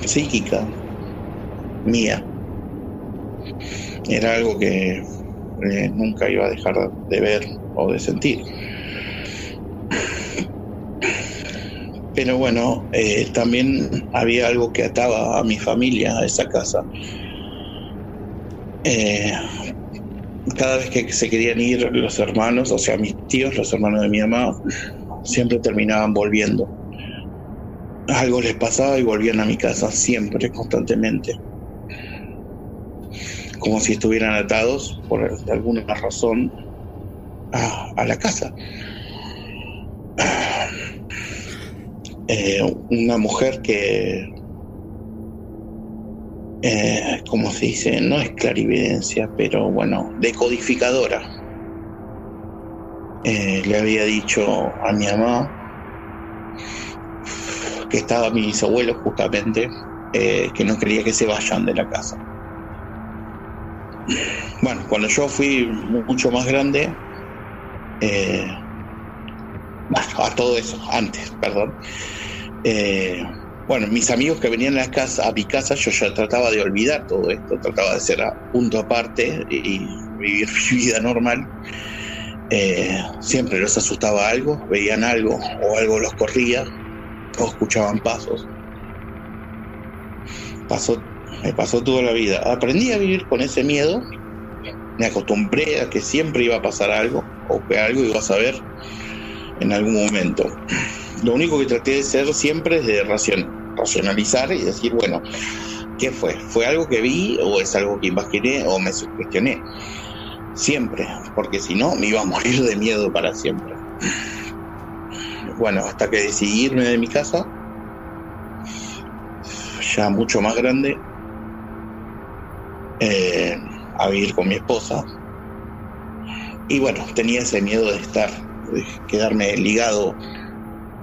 psíquica, mía. Era algo que eh, nunca iba a dejar de ver o de sentir. Pero bueno, eh, también había algo que ataba a mi familia a esa casa. Eh, cada vez que se querían ir los hermanos, o sea, mis tíos, los hermanos de mi mamá, siempre terminaban volviendo. Algo les pasaba y volvían a mi casa, siempre, constantemente. Como si estuvieran atados, por alguna razón, a la casa. Eh, una mujer que, eh, como se dice, no es clarividencia, pero bueno, decodificadora. Eh, le había dicho a mi mamá que estaba mi bisabuelo justamente, que no quería que se vayan de la casa. Bueno, cuando yo fui mucho más grande, bueno, a todo eso, antes, perdón, eh, bueno, mis amigos que venían a, la casa, a mi casa, yo ya trataba de olvidar todo esto, trataba de ser a punto aparte y vivir mi vida normal. Eh, siempre los asustaba algo, veían algo o algo los corría o escuchaban pasos. Pasó, me pasó toda la vida. Aprendí a vivir con ese miedo, me acostumbré a que siempre iba a pasar algo o que algo iba a saber en algún momento lo único que traté de hacer siempre es de racionalizar y decir, bueno, ¿qué fue? ¿Fue algo que vi o es algo que imaginé o me sugestioné? Siempre, porque si no me iba a morir de miedo para siempre. Bueno, hasta que decidí irme de mi casa, ya mucho más grande, eh, a vivir con mi esposa. Y bueno, tenía ese miedo de estar, quedarme ligado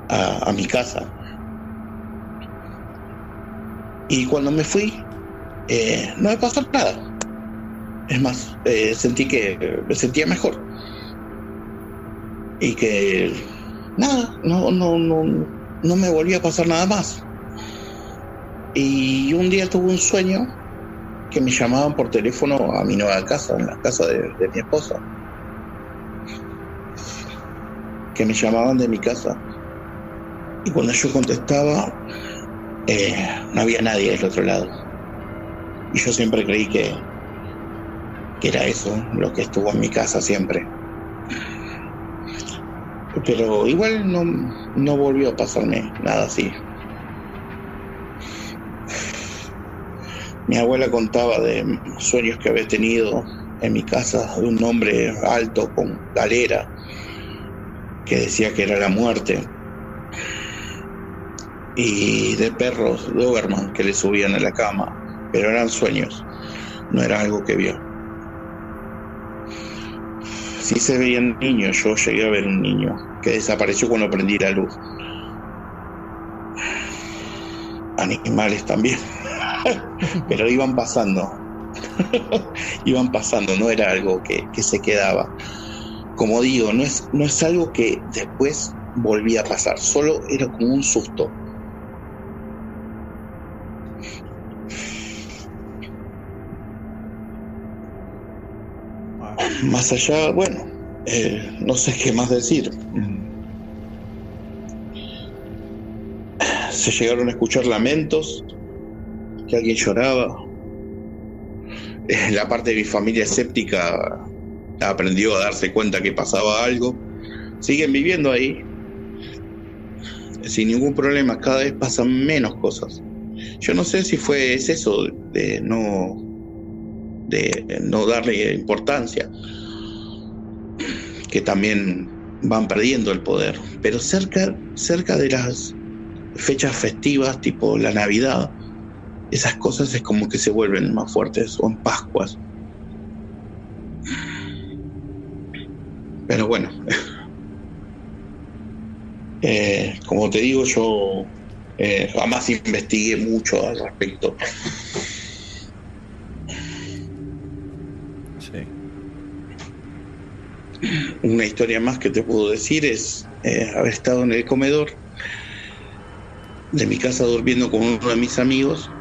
a, mi casa. Y cuando me fui, eh, no me pasó nada. Es más, eh, sentí que me sentía mejor. Y que nada, no, no, no, no me volvía a pasar nada más. Y un día tuve un sueño que me llamaban por teléfono a mi nueva casa, en la casa de, de mi esposa. Que me llamaban de mi casa y cuando yo contestaba, eh, no había nadie del otro lado. Y yo siempre creí que, que era eso lo que estuvo en mi casa siempre. Pero igual no, no volvió a pasarme nada así. Mi abuela contaba de sueños que había tenido en mi casa de un hombre alto con galera que decía que era la muerte y de perros Doberman que le subían a la cama, pero eran sueños, no era algo que vio. Sí se veían niños, yo llegué a ver un niño que desapareció cuando prendí la luz. Animales también, pero iban pasando, iban pasando, no era algo que, que se quedaba. Como digo, no es, no es algo que después volvía a pasar, solo era como un susto más allá, bueno, eh, no sé qué más decir. Se llegaron a escuchar lamentos, que alguien lloraba. Eh, la parte de mi familia escéptica aprendió a darse cuenta que pasaba algo. Siguen viviendo ahí, sin ningún problema, cada vez pasan menos cosas. Yo no sé si fue es eso de no de no darle importancia, que también van perdiendo el poder, pero cerca cerca de las fechas festivas tipo la Navidad, esas cosas es como que se vuelven más fuertes o en Pascuas. Pero bueno, eh, como te digo, yo eh, jamás investigué mucho al respecto. Una historia más que te puedo decir es eh, haber estado en el comedor de mi casa durmiendo con uno de mis amigos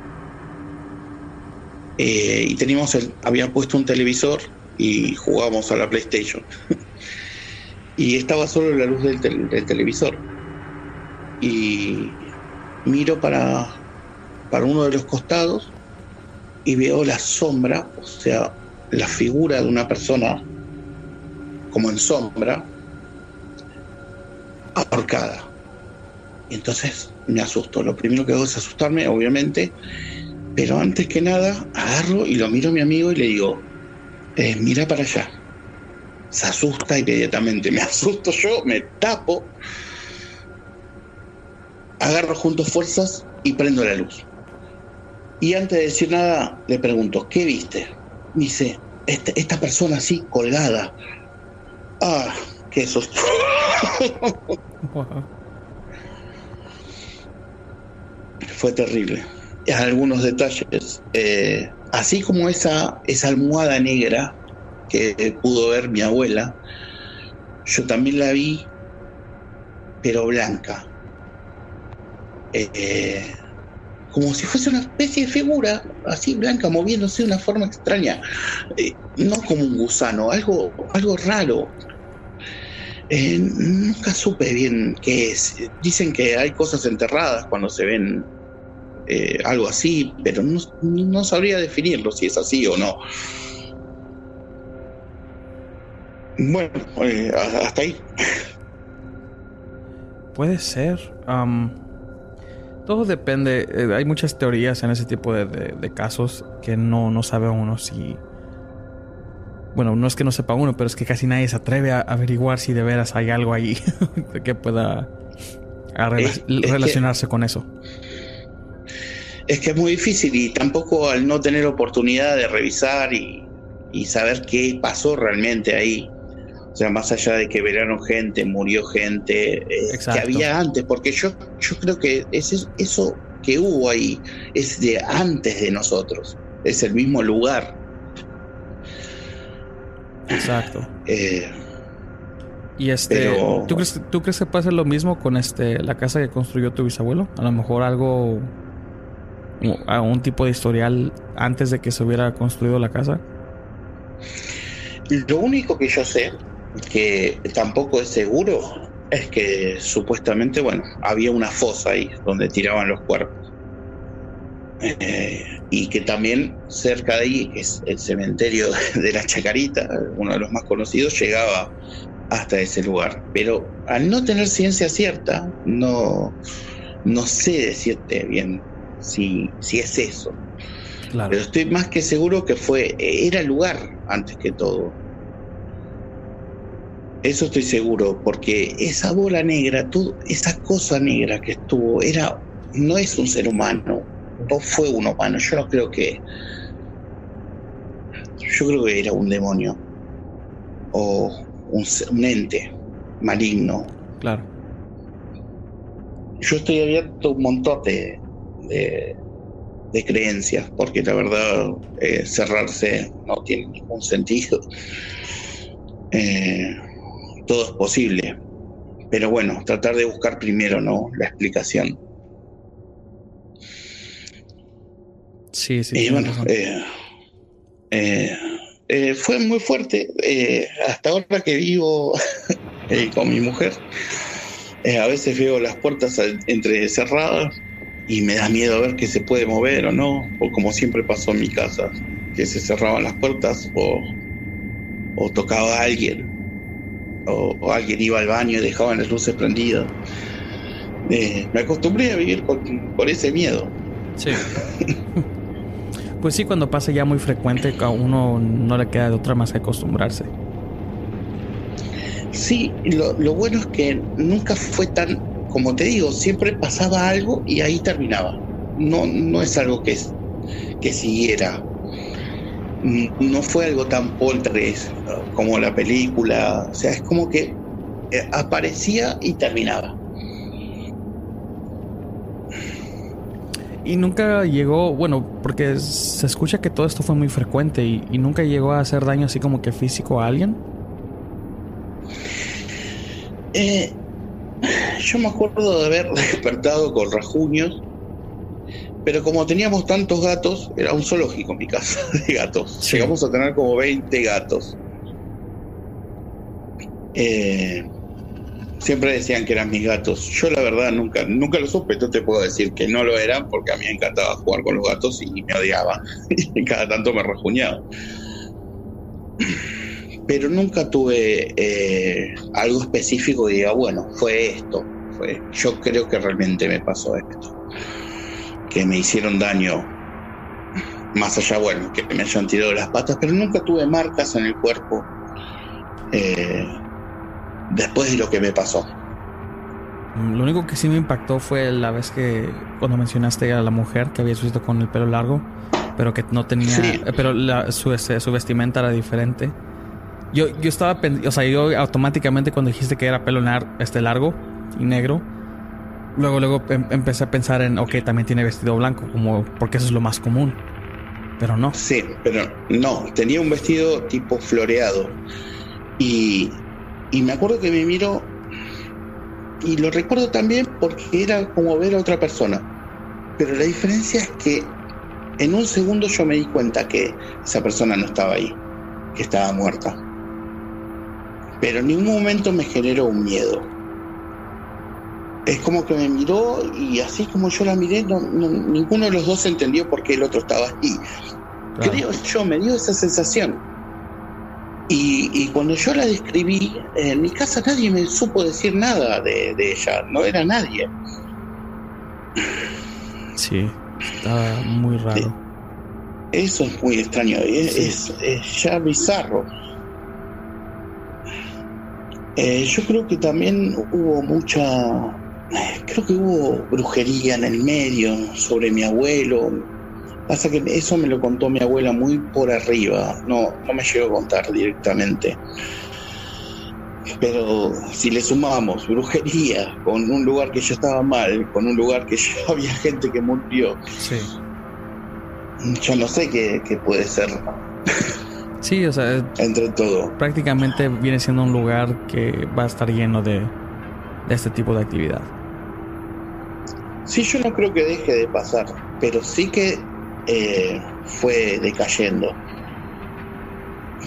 y teníamos el, había puesto un televisor y jugábamos a la PlayStation y estaba solo la luz del televisor y miro para, para uno de los costados y veo la sombra, o sea, la figura de una persona como en sombra, ahorcada. Y entonces me asusto. Lo primero que hago es asustarme, obviamente, pero antes que nada agarro y lo miro a mi amigo y le digo, eh, mira para allá. Se asusta inmediatamente, me asusto yo, me tapo agarro juntos fuerzas y prendo la luz. Y antes de decir nada, le pregunto, ¿qué viste? Me dice, este, esta persona así, colgada. Ah, qué susto. Fue terrible. Algunos detalles. Eh, así como esa, esa almohada negra que pudo ver mi abuela, yo también la vi, pero blanca eh, como si fuese una especie de figura así blanca moviéndose de una forma extraña, eh, no como un gusano, algo, algo raro. Eh, nunca supe bien qué es. Dicen que hay cosas enterradas cuando se ven algo así, pero no, no, sabría definirlo si es así o no. Bueno, hasta ahí. Puede ser. Todo depende. Eh, hay muchas teorías en ese tipo de, casos que no, no sabe uno si. Bueno, no es que no sepa uno, pero es que casi nadie se atreve a averiguar si de veras hay algo ahí que pueda relacionarse con eso. Es que es muy difícil y tampoco al no tener oportunidad de revisar y, y saber qué pasó realmente ahí o sea, más allá de que veraron gente, murió gente eh, que había antes, porque yo, yo creo que ese, eso que hubo ahí es de antes de nosotros, es el mismo lugar. Exacto. Eh, y este, ¿tú, crees, ¿tú crees que pasa lo mismo con este la casa que construyó tu bisabuelo? A lo mejor algo, un tipo de historial antes de que se hubiera construido la casa. Lo único que yo sé que tampoco es seguro es que supuestamente, bueno, había una fosa ahí donde tiraban los cuerpos. Eh, y que también cerca de ahí, que es el cementerio de la Chacarita, uno de los más conocidos, llegaba hasta ese lugar. Pero al no tener ciencia cierta, no, no sé decirte bien si, si es eso. Pero estoy más que seguro que fue, era el lugar antes que todo. Eso estoy seguro, porque esa bola negra, esa cosa negra que estuvo, era, no es un ser humano, no fue un humano. Yo no creo que. Yo creo que era un demonio o un, ente maligno. Claro. Yo estoy abierto a un montón de, de, creencias, porque la verdad eh, cerrarse no tiene ningún sentido. Eh, todo es posible. Pero bueno, tratar de buscar primero, ¿no? La explicación. Sí, sí. Y bueno, eh, eh, eh, fue muy fuerte. Eh, hasta ahora que vivo con mi mujer, a veces veo las puertas entre cerradas y me da miedo ver que se puede mover o no, o como siempre pasó en mi casa, que se cerraban las puertas o, o tocaba a alguien, o, alguien iba al baño y dejaba las luces prendidas. me acostumbré a vivir con, con ese miedo. Sí. Pues sí, cuando pasa ya muy frecuente, a uno no le queda de otra más que acostumbrarse. Sí, lo, bueno es que nunca fue tan, como te digo, siempre pasaba algo y ahí terminaba. No, no es algo que, que siguiera. No fue algo tan poltergeist como la película. O sea, es como que eh, aparecía y terminaba. Y nunca llegó, bueno, porque se escucha que todo esto fue muy frecuente y, nunca llegó a hacer daño así como que físico a alguien. Eh, yo me acuerdo de haber despertado con rajuños, pero como teníamos tantos gatos, era un zoológico en mi casa de gatos. Llegamos a tener como 20 gatos. Eh, Siempre decían que eran mis gatos. Yo la verdad nunca, nunca lo supe. Yo te puedo decir que no lo eran porque a mí me encantaba jugar con los gatos y me odiaba. y cada tanto me rajuñaba. Pero nunca tuve eh, algo específico y diga, bueno, fue esto. Fue, yo creo que realmente me pasó esto. Que me hicieron daño. Más allá, bueno, que me hayan tirado las patas, pero nunca tuve marcas en el cuerpo. Eh, después de lo que me pasó. Mm, lo único que sí me impactó fue la vez que cuando mencionaste a la mujer que había visto con el pelo largo, pero que no tenía, pero su, este, su, vestimenta era diferente. Yo, yo estaba, o sea, yo automáticamente cuando dijiste que era pelo este largo y negro, luego luego em, empecé a pensar en, ok, también tiene vestido blanco, como porque eso es lo más común. Pero no. Sí, pero no, tenía un vestido tipo floreado. Y y me acuerdo que me miró y lo recuerdo también porque era como ver a otra persona. Pero la diferencia es que en un segundo yo me di cuenta que esa persona no estaba ahí, que estaba muerta. Pero en ningún momento me generó un miedo. Es como que me miró y así como yo la miré, ninguno de los dos entendió por qué el otro estaba ahí. Creo yo, me dio esa sensación. Y, cuando yo la describí, en mi casa nadie me supo decir nada de, ella, no era nadie. Sí, estaba muy raro. Eso es muy extraño, es, ya bizarro. Eh, yo creo que también hubo mucha, creo que hubo brujería en el medio sobre mi abuelo, Pasa que eso me lo contó mi abuela muy por arriba, no, no me llegó a contar directamente. Pero si le sumamos brujería con un lugar que ya estaba mal, con un lugar que ya había gente que murió, sí. yo no sé qué, puede ser. Sí, o sea, entre todo. Prácticamente viene siendo un lugar que va a estar lleno de, de este tipo de actividad. Sí, yo no creo que deje de pasar, pero sí que eh, fue decayendo.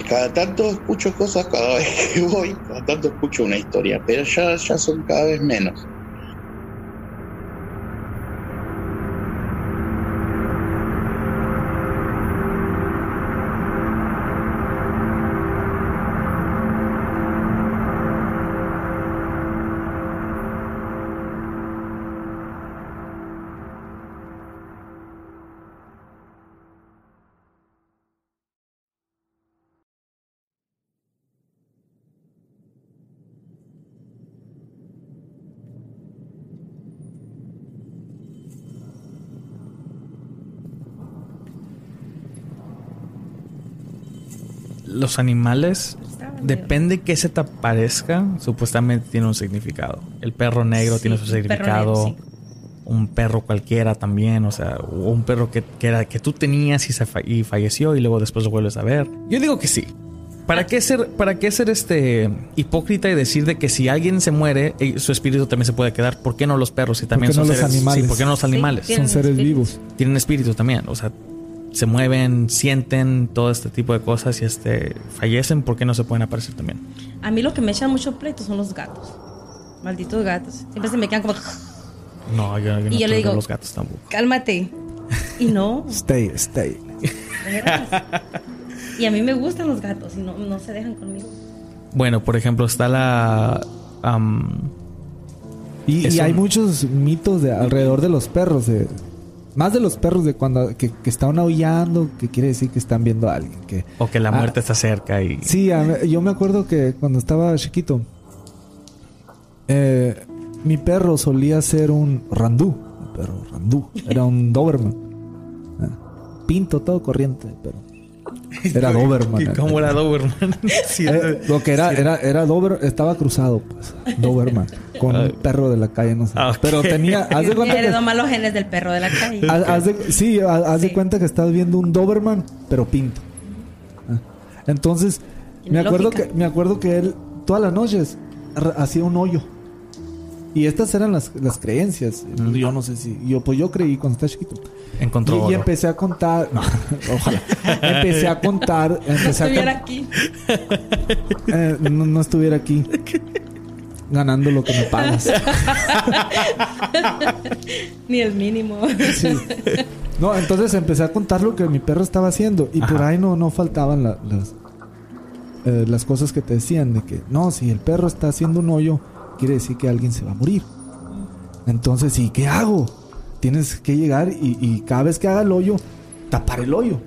Cada tanto escucho cosas, cada vez que voy, cada tanto escucho una historia, pero ya, ya son cada vez menos. Los animales, depende que se te aparezca, supuestamente tiene un significado. El perro negro tiene su significado. Un perro cualquiera también, o sea, un perro que, era, que tú tenías y, se y falleció y luego después lo vuelves a ver. Yo digo que sí. ¿Para qué ser, para qué ser este hipócrita y decir de que si alguien se muere, eh, su espíritu también se puede quedar? ¿Por qué no los perros? Y también son los animales? ¿por qué no los animales? son seres vivos. Tienen espíritu también, o sea, se mueven, sienten todo este tipo de cosas y este fallecen, ¿por qué no se pueden aparecer también? A mí lo que me echan mucho pleito son los gatos. Malditos gatos. Siempre se me quedan como. No, yo, yo Y no yo le digo- los gatos tampoco. Cálmate. Y no. Stay, stay. Y a mí me gustan los gatos y no, no se dejan conmigo. Bueno, por ejemplo, está la. am, Y, y hay un- muchos mitos de alrededor de los perros. de- más de los perros de cuando que, que están aullando, que quiere decir que están viendo a alguien. Que, o que la Ah. muerte está cerca y. Sí, a yo me acuerdo que cuando estaba chiquito, eh, mi perro solía ser un randú. Un perro randú. Era un Doberman. Pinto todo corriente, pero era Doberman. ¿Y cómo era Doberman? Sí, Eh, lo que era, era, era Dober, estaba cruzado, pues, Doberman, con un perro de la calle, no sé. Ah. Pero tenía, haz de cuenta que, Heredó malos genes del perro de la calle. haz- haz de- sí, haz, haz de cuenta que estás viendo un Doberman, pero pinto. Ah. Entonces, me acuerdo lógica. que, me acuerdo que él todas las noches hacía un hoyo. Y estas eran las, las creencias. Yo no sé si, yo pues yo creí cuando estaba chiquito. Encontró Y, empecé a contar, no, ojalá. Empecé a contar, No empecé a estuviera aquí. eh, no, no estuviera aquí ganando lo que me pagas. Ni el mínimo. Sí. No, entonces empecé a contar lo que mi perro estaba haciendo y por ahí no, no faltaban la- las, eh, las cosas que te decían de que no, si el perro está haciendo un hoyo, quiere decir que alguien se va a morir. Entonces, ¿y qué hago? Tienes que llegar y, y cada vez que haga el hoyo, tapar el hoyo.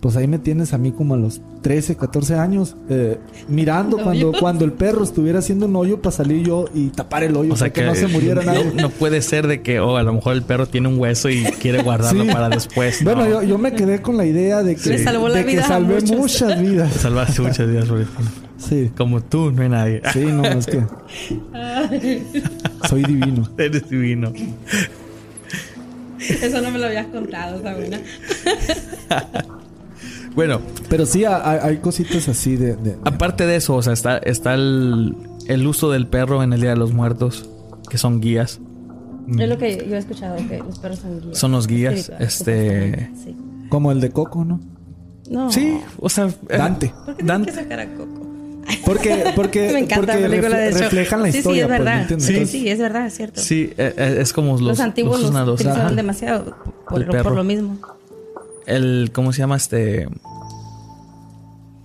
Pues ahí me tienes a mí como a los 13, 14 años, eh, mirando cuando, cuando el perro estuviera haciendo un hoyo para salir yo y tapar el hoyo, O sea para que, no se muriera no, nadie. no puede ser de que, oh, a lo mejor el perro tiene un hueso y quiere guardarlo Sí. para después. Bueno, No. yo, yo me quedé con la idea de que, Le salvó la de que vida a salvé muchas vidas. Salvaste muchas vidas. Sí, Como tú, no hay nadie. sí, no, es que soy divino. Eres divino. Eso no me lo habías contado, Sabrina. Bueno, Pero sí, hay, hay cositas así de... de- de- aparte de eso, o sea, está, está el, el uso del perro en el Día de los Muertos, que son guías. Es lo que yo he escuchado, que los perros son guías. Son los guías, este- Sí. como el de Coco, ¿no? No. Sí, o sea... eh, Dante. ¿Por qué tienes Dante. que sacar a Coco? Porque, porque, Me encanta porque la película, de reflejan la Sí, sí, historia. es pues, ¿me verdad. sí, Entonces, sí, es verdad, es cierto. Sí, eh, eh, es como los... los, antiguos los sonados. utilizaban Ajá. demasiado por, lo mismo. el cómo se llama este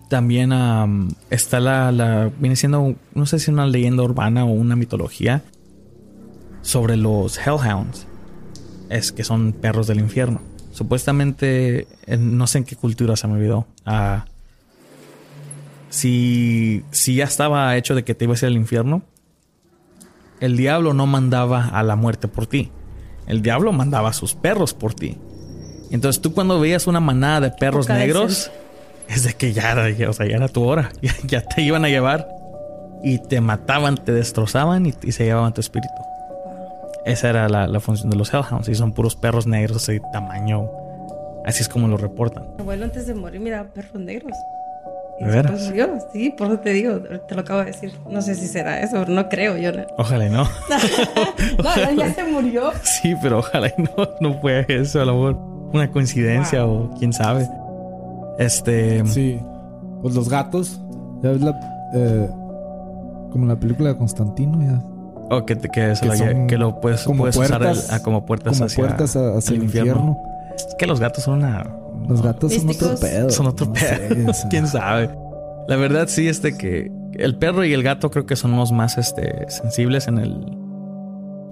también am, está la, la viene siendo no sé si una leyenda urbana o una mitología sobre los hellhounds es que son perros del infierno supuestamente en- no sé en qué cultura se me olvidó ah, si si ya estaba hecho de que te ibas a ir al infierno el diablo no mandaba a la muerte por ti el diablo mandaba a sus perros por ti entonces tú cuando veías una manada de perros negros, es de que ya, era- ya- o sea, ya era tu hora. Ya, ya te iban a llevar. Y te mataban, te destrozaban y, y se llevaban tu espíritu. Esa era la, la función de los Hellhounds. Y son puros perros negros de tamaño. Así es como lo reportan. Mi abuelo antes de morir miraba perros negros. Y ¿De veras? después murió. Sí, por eso te digo, te lo acabo de decir. No sé si será eso, no creo yo. No, Ojalá y no. no ya se murió. sí, pero ojalá y no. No fue eso. A lo mejor una coincidencia o quién sabe. Este. Sí. Pues los gatos. Ya ves la... eh, como la película de Constantino, ya. O que, te- que, Que lo, son que lo puedes, como puedes usar el- ah, como puertas Como hacia, puertas a- hacia el infierno. Es que los gatos son una. Los gatos son Místicos. otro pedo. Son otro no pedo. sé. ¿Quién sabe? La verdad sí es de que el perro y el gato creo que son los más este, sensibles en el...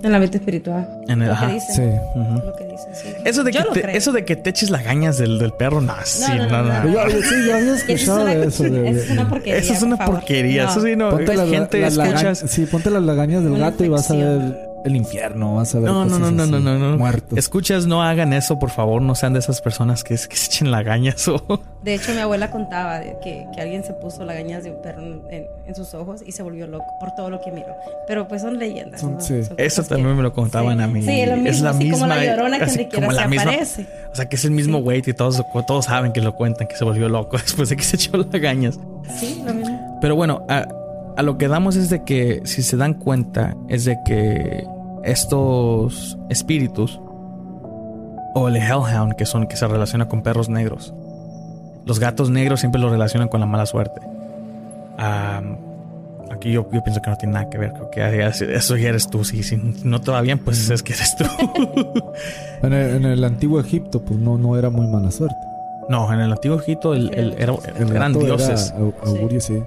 En la mente espiritual. En el Lo ajá. que dicen. Sí. Ujú. Lo que dicen, sí. Eso de, Yo que te, eso de que te eches las gañas del, del perro, no, sí, no, no, no. no. Yo, yo- sí, yo había Eso es escuchado una eso. es una porquería. Eso es una por porquería. No. Eso sí, no. Ponte las gente, las lagañas- escuchas... sí, ponte las lagañas del Una gato y vas a ver el infierno, vas a ver No, no, cosas no, no, así, no, no, no. muertos. Escuchas, no hagan eso, por favor. No sean de esas personas que, que se echen lagañas o... De hecho, mi abuela contaba de que, que alguien se puso lagañas de un perro en, sus ojos y se volvió loco por todo lo que miró. Pero pues son leyendas. Son- ¿no? sí. Son Eso también que- me lo contaban sí. a mí. Sí, es lo mismo, es la así misma. como la llorona que así como se la misma- aparece. O sea, que es el mismo güey y todos, todos saben que lo cuentan, que se volvió loco después de que se echó lagañas. Sí, lo mismo. Pero bueno, a, a lo que damos es de que, si se dan cuenta, es de que estos espíritus O el Hellhound, que, son, que se relaciona con perros negros. Los gatos negros siempre los relacionan con la mala suerte. aquí yo, pienso que no tiene nada que ver. Creo que eso ya eres tú. Si, no te va bien, pues es que eres tú. en, el, antiguo Egipto, pues no, no era muy mala suerte. No, en el antiguo Egipto el, era, eran dioses. augurio, sí.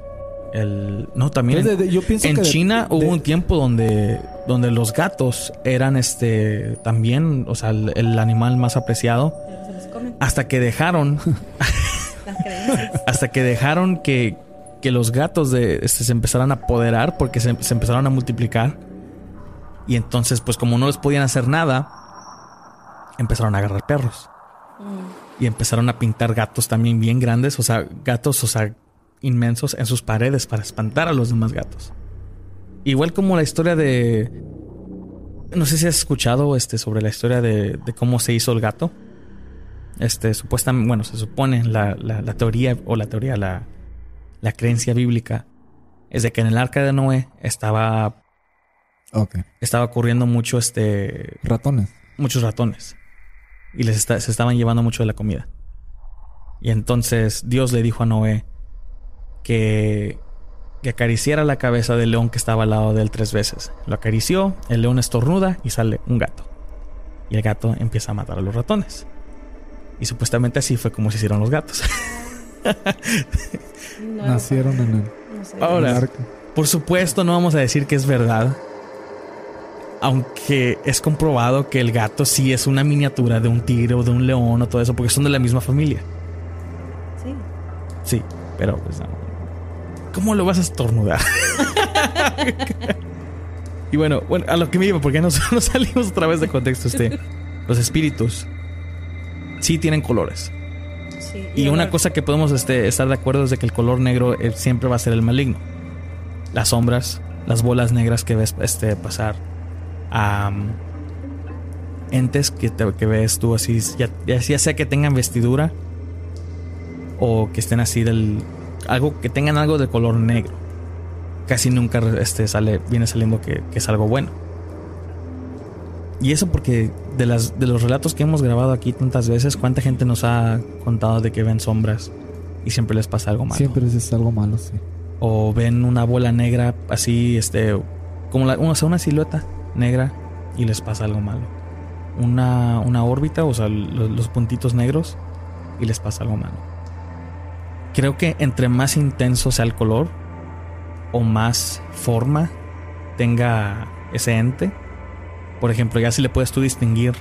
El, no, también en China hubo un tiempo donde, donde los gatos eran este también, o sea, el, animal más apreciado. Hasta que dejaron. hasta que dejaron que, que los gatos de, este, se empezaran a apoderar porque se, empezaron a multiplicar. Y entonces, pues como no les podían hacer nada, empezaron a agarrar perros. Mm. Y empezaron a pintar gatos también bien grandes, o sea, gatos, o sea, inmensos en sus paredes para espantar a los demás gatos. Igual como la historia de... No sé si has escuchado este, sobre la historia de, cómo se hizo el gato. Este, supuestamente, bueno, se supone la, la, teoría, o la teoría, la, la creencia bíblica, es de que en el arca de Noé estaba... Estaba ocurriendo mucho este... Ratones. Muchos ratones. Y les se estaban llevando mucho de la comida. Y entonces Dios le dijo a Noé, que, acariciara la cabeza del león que estaba al lado de él tres veces. Lo acarició, el león estornuda y sale un gato. Y el gato empieza a matar a los ratones. Y supuestamente así fue como se hicieron los gatos. Nacieron en el. Ahora, por supuesto, no vamos a decir que es verdad. Aunque es comprobado que el gato sí es una miniatura de un tigre o de un león o todo eso, porque son de la misma familia. Sí. Sí, pero pues no. ¿Cómo lo vas a estornudar? y bueno, bueno, a lo que me iba, porque nos, salimos otra vez de contexto este. Los espíritus sí tienen colores. y, una cosa que podemos este, estar de acuerdo es de que el color negro eh, siempre va a ser el maligno. Las sombras, las bolas negras que ves este, pasar. entes que, que ves tú así, ya, ya sea que tengan vestidura o que estén así del, algo que tengan algo de color negro. Casi nunca este, sale, viene saliendo que, es algo bueno. Y eso porque de, las, de los relatos que hemos grabado aquí tantas veces, ¿cuánta gente nos ha contado de que ven sombras y siempre les pasa algo malo? Siempre es algo malo, sí. O ven una bola negra así, este, como la, o sea, una silueta negra y les pasa algo malo. Una, una órbita, o sea, los puntitos negros y les pasa algo malo creo que entre más intenso sea el color o más forma tenga ese ente, por ejemplo, ya si le puedes tú distinguir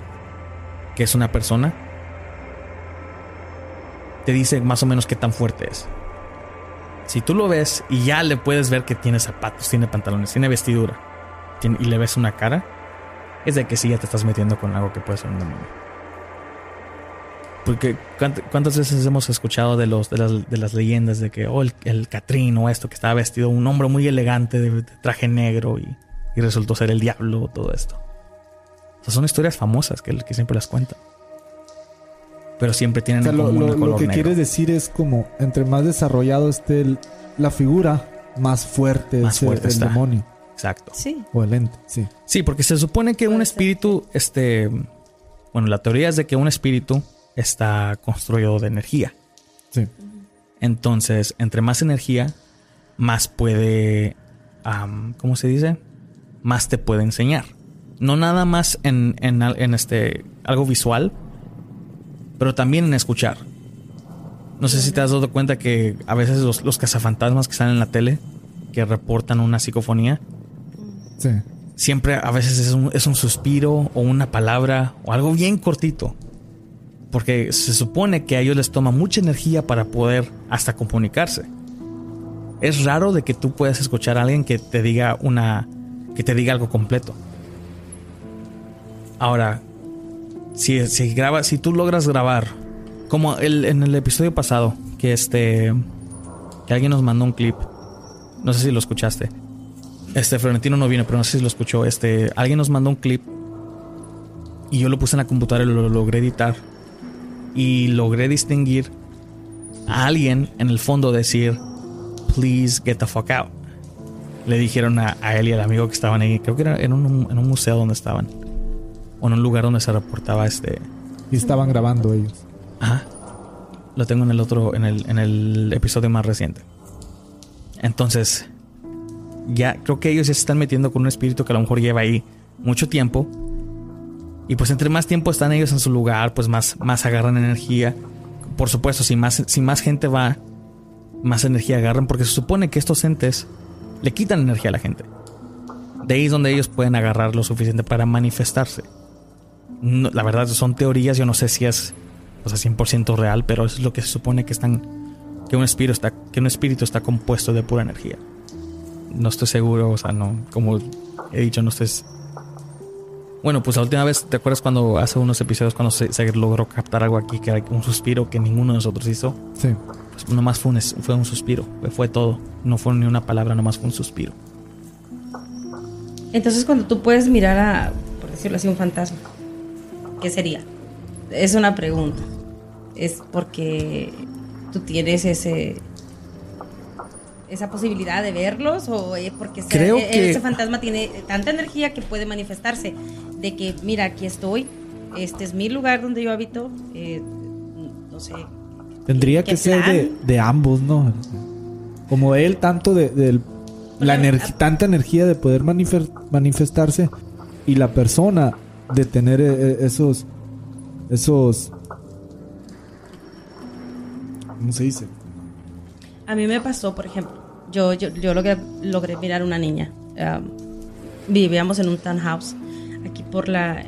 que es una persona, te dice más o menos qué tan fuerte es. Si tú lo ves y ya le puedes ver que tiene zapatos, tiene pantalones, tiene vestidura y le ves una cara, es de que sí ya te estás metiendo con algo que puede ser un demonio. Porque cuántas veces hemos escuchado de los de las, leyendas de que oh, el, el Catrín o esto que estaba vestido un hombre muy elegante de, traje negro y, resultó ser el diablo todo esto. son historias famosas que, que siempre las cuentan. Pero siempre tienen lo, lo, que quieres decir es como entre más desarrollado esté la figura, más fuerte es el, demonio. Exacto. Sí. O el ente, sí. Sí, porque se supone que un espíritu, este, bueno, la teoría es de que un espíritu está construido de energía. Sí. Entonces, entre más energía, más puede, ¿cómo se dice? Más te puede enseñar. No nada más en, en, este, algo visual, pero también en escuchar. No sé si te has dado cuenta que a veces los, los cazafantasmas que están en la tele, que reportan una psicofonía, sí. siempre a veces es un, es un suspiro o una palabra o algo bien cortito porque se supone que a ellos les toma mucha energía para poder hasta comunicarse. Es raro de que tú puedas escuchar a alguien que te diga una que te diga algo completo. Ahora, si, si si tú logras grabar, como en el episodio pasado, que este que alguien nos mandó un clip, no sé si lo escuchaste. Este Florentino no viene, pero no sé si lo escuchó. Este, alguien nos mandó un clip y yo lo puse en la computadora y lo logré editar y logré distinguir a alguien en el fondo decir, please get the fuck out. Le dijeron a, él y al amigo que estaban ahí, creo que era en un, museo donde estaban, o en un lugar donde se reportaba este, Y estaban grabando ellos. Ajá. Lo tengo en el otro, en el, en el episodio más reciente. Entonces, ya creo que ellos ya se están metiendo con un espíritu que a lo mejor lleva ahí mucho tiempo. Y pues entre más tiempo están ellos en su lugar, pues más, más agarran energía. Por supuesto, si más, si más gente va, más energía agarran, porque se supone que estos entes le quitan energía a la gente. De ahí es donde ellos pueden agarrar lo suficiente para manifestarse. la verdad son teorías, yo no sé si es o sea, 100% real, pero es lo que se supone que están que un espíritu está que un espíritu está compuesto de pura energía. No estoy seguro, o sea, no, como he dicho, no estoy bueno, pues la última vez, ¿te acuerdas cuando hace unos episodios cuando se, logró captar algo aquí que era un suspiro que ninguno de nosotros hizo? Sí. Pues nomás fue un, fue un suspiro, fue todo. No fue ni una palabra, nomás fue un suspiro. Entonces cuando tú puedes mirar a, por decirlo así, un fantasma, ¿qué sería? Es una pregunta. Es porque tú tienes ese esa posibilidad de verlos o es porque Creo e-, ese fantasma tiene tanta energía que puede manifestarse de que mira aquí estoy este es mi lugar donde yo habito eh, no sé tendría que ser de, ambos no como él tanto de, la energía tanta energía de poder manifestarse y la persona de tener eh, eh, esos esos ¿cómo se dice? A mí me pasó, por ejemplo, yo, yo, yo logré, logré mirar una niña. vivíamos en un townhouse aquí por la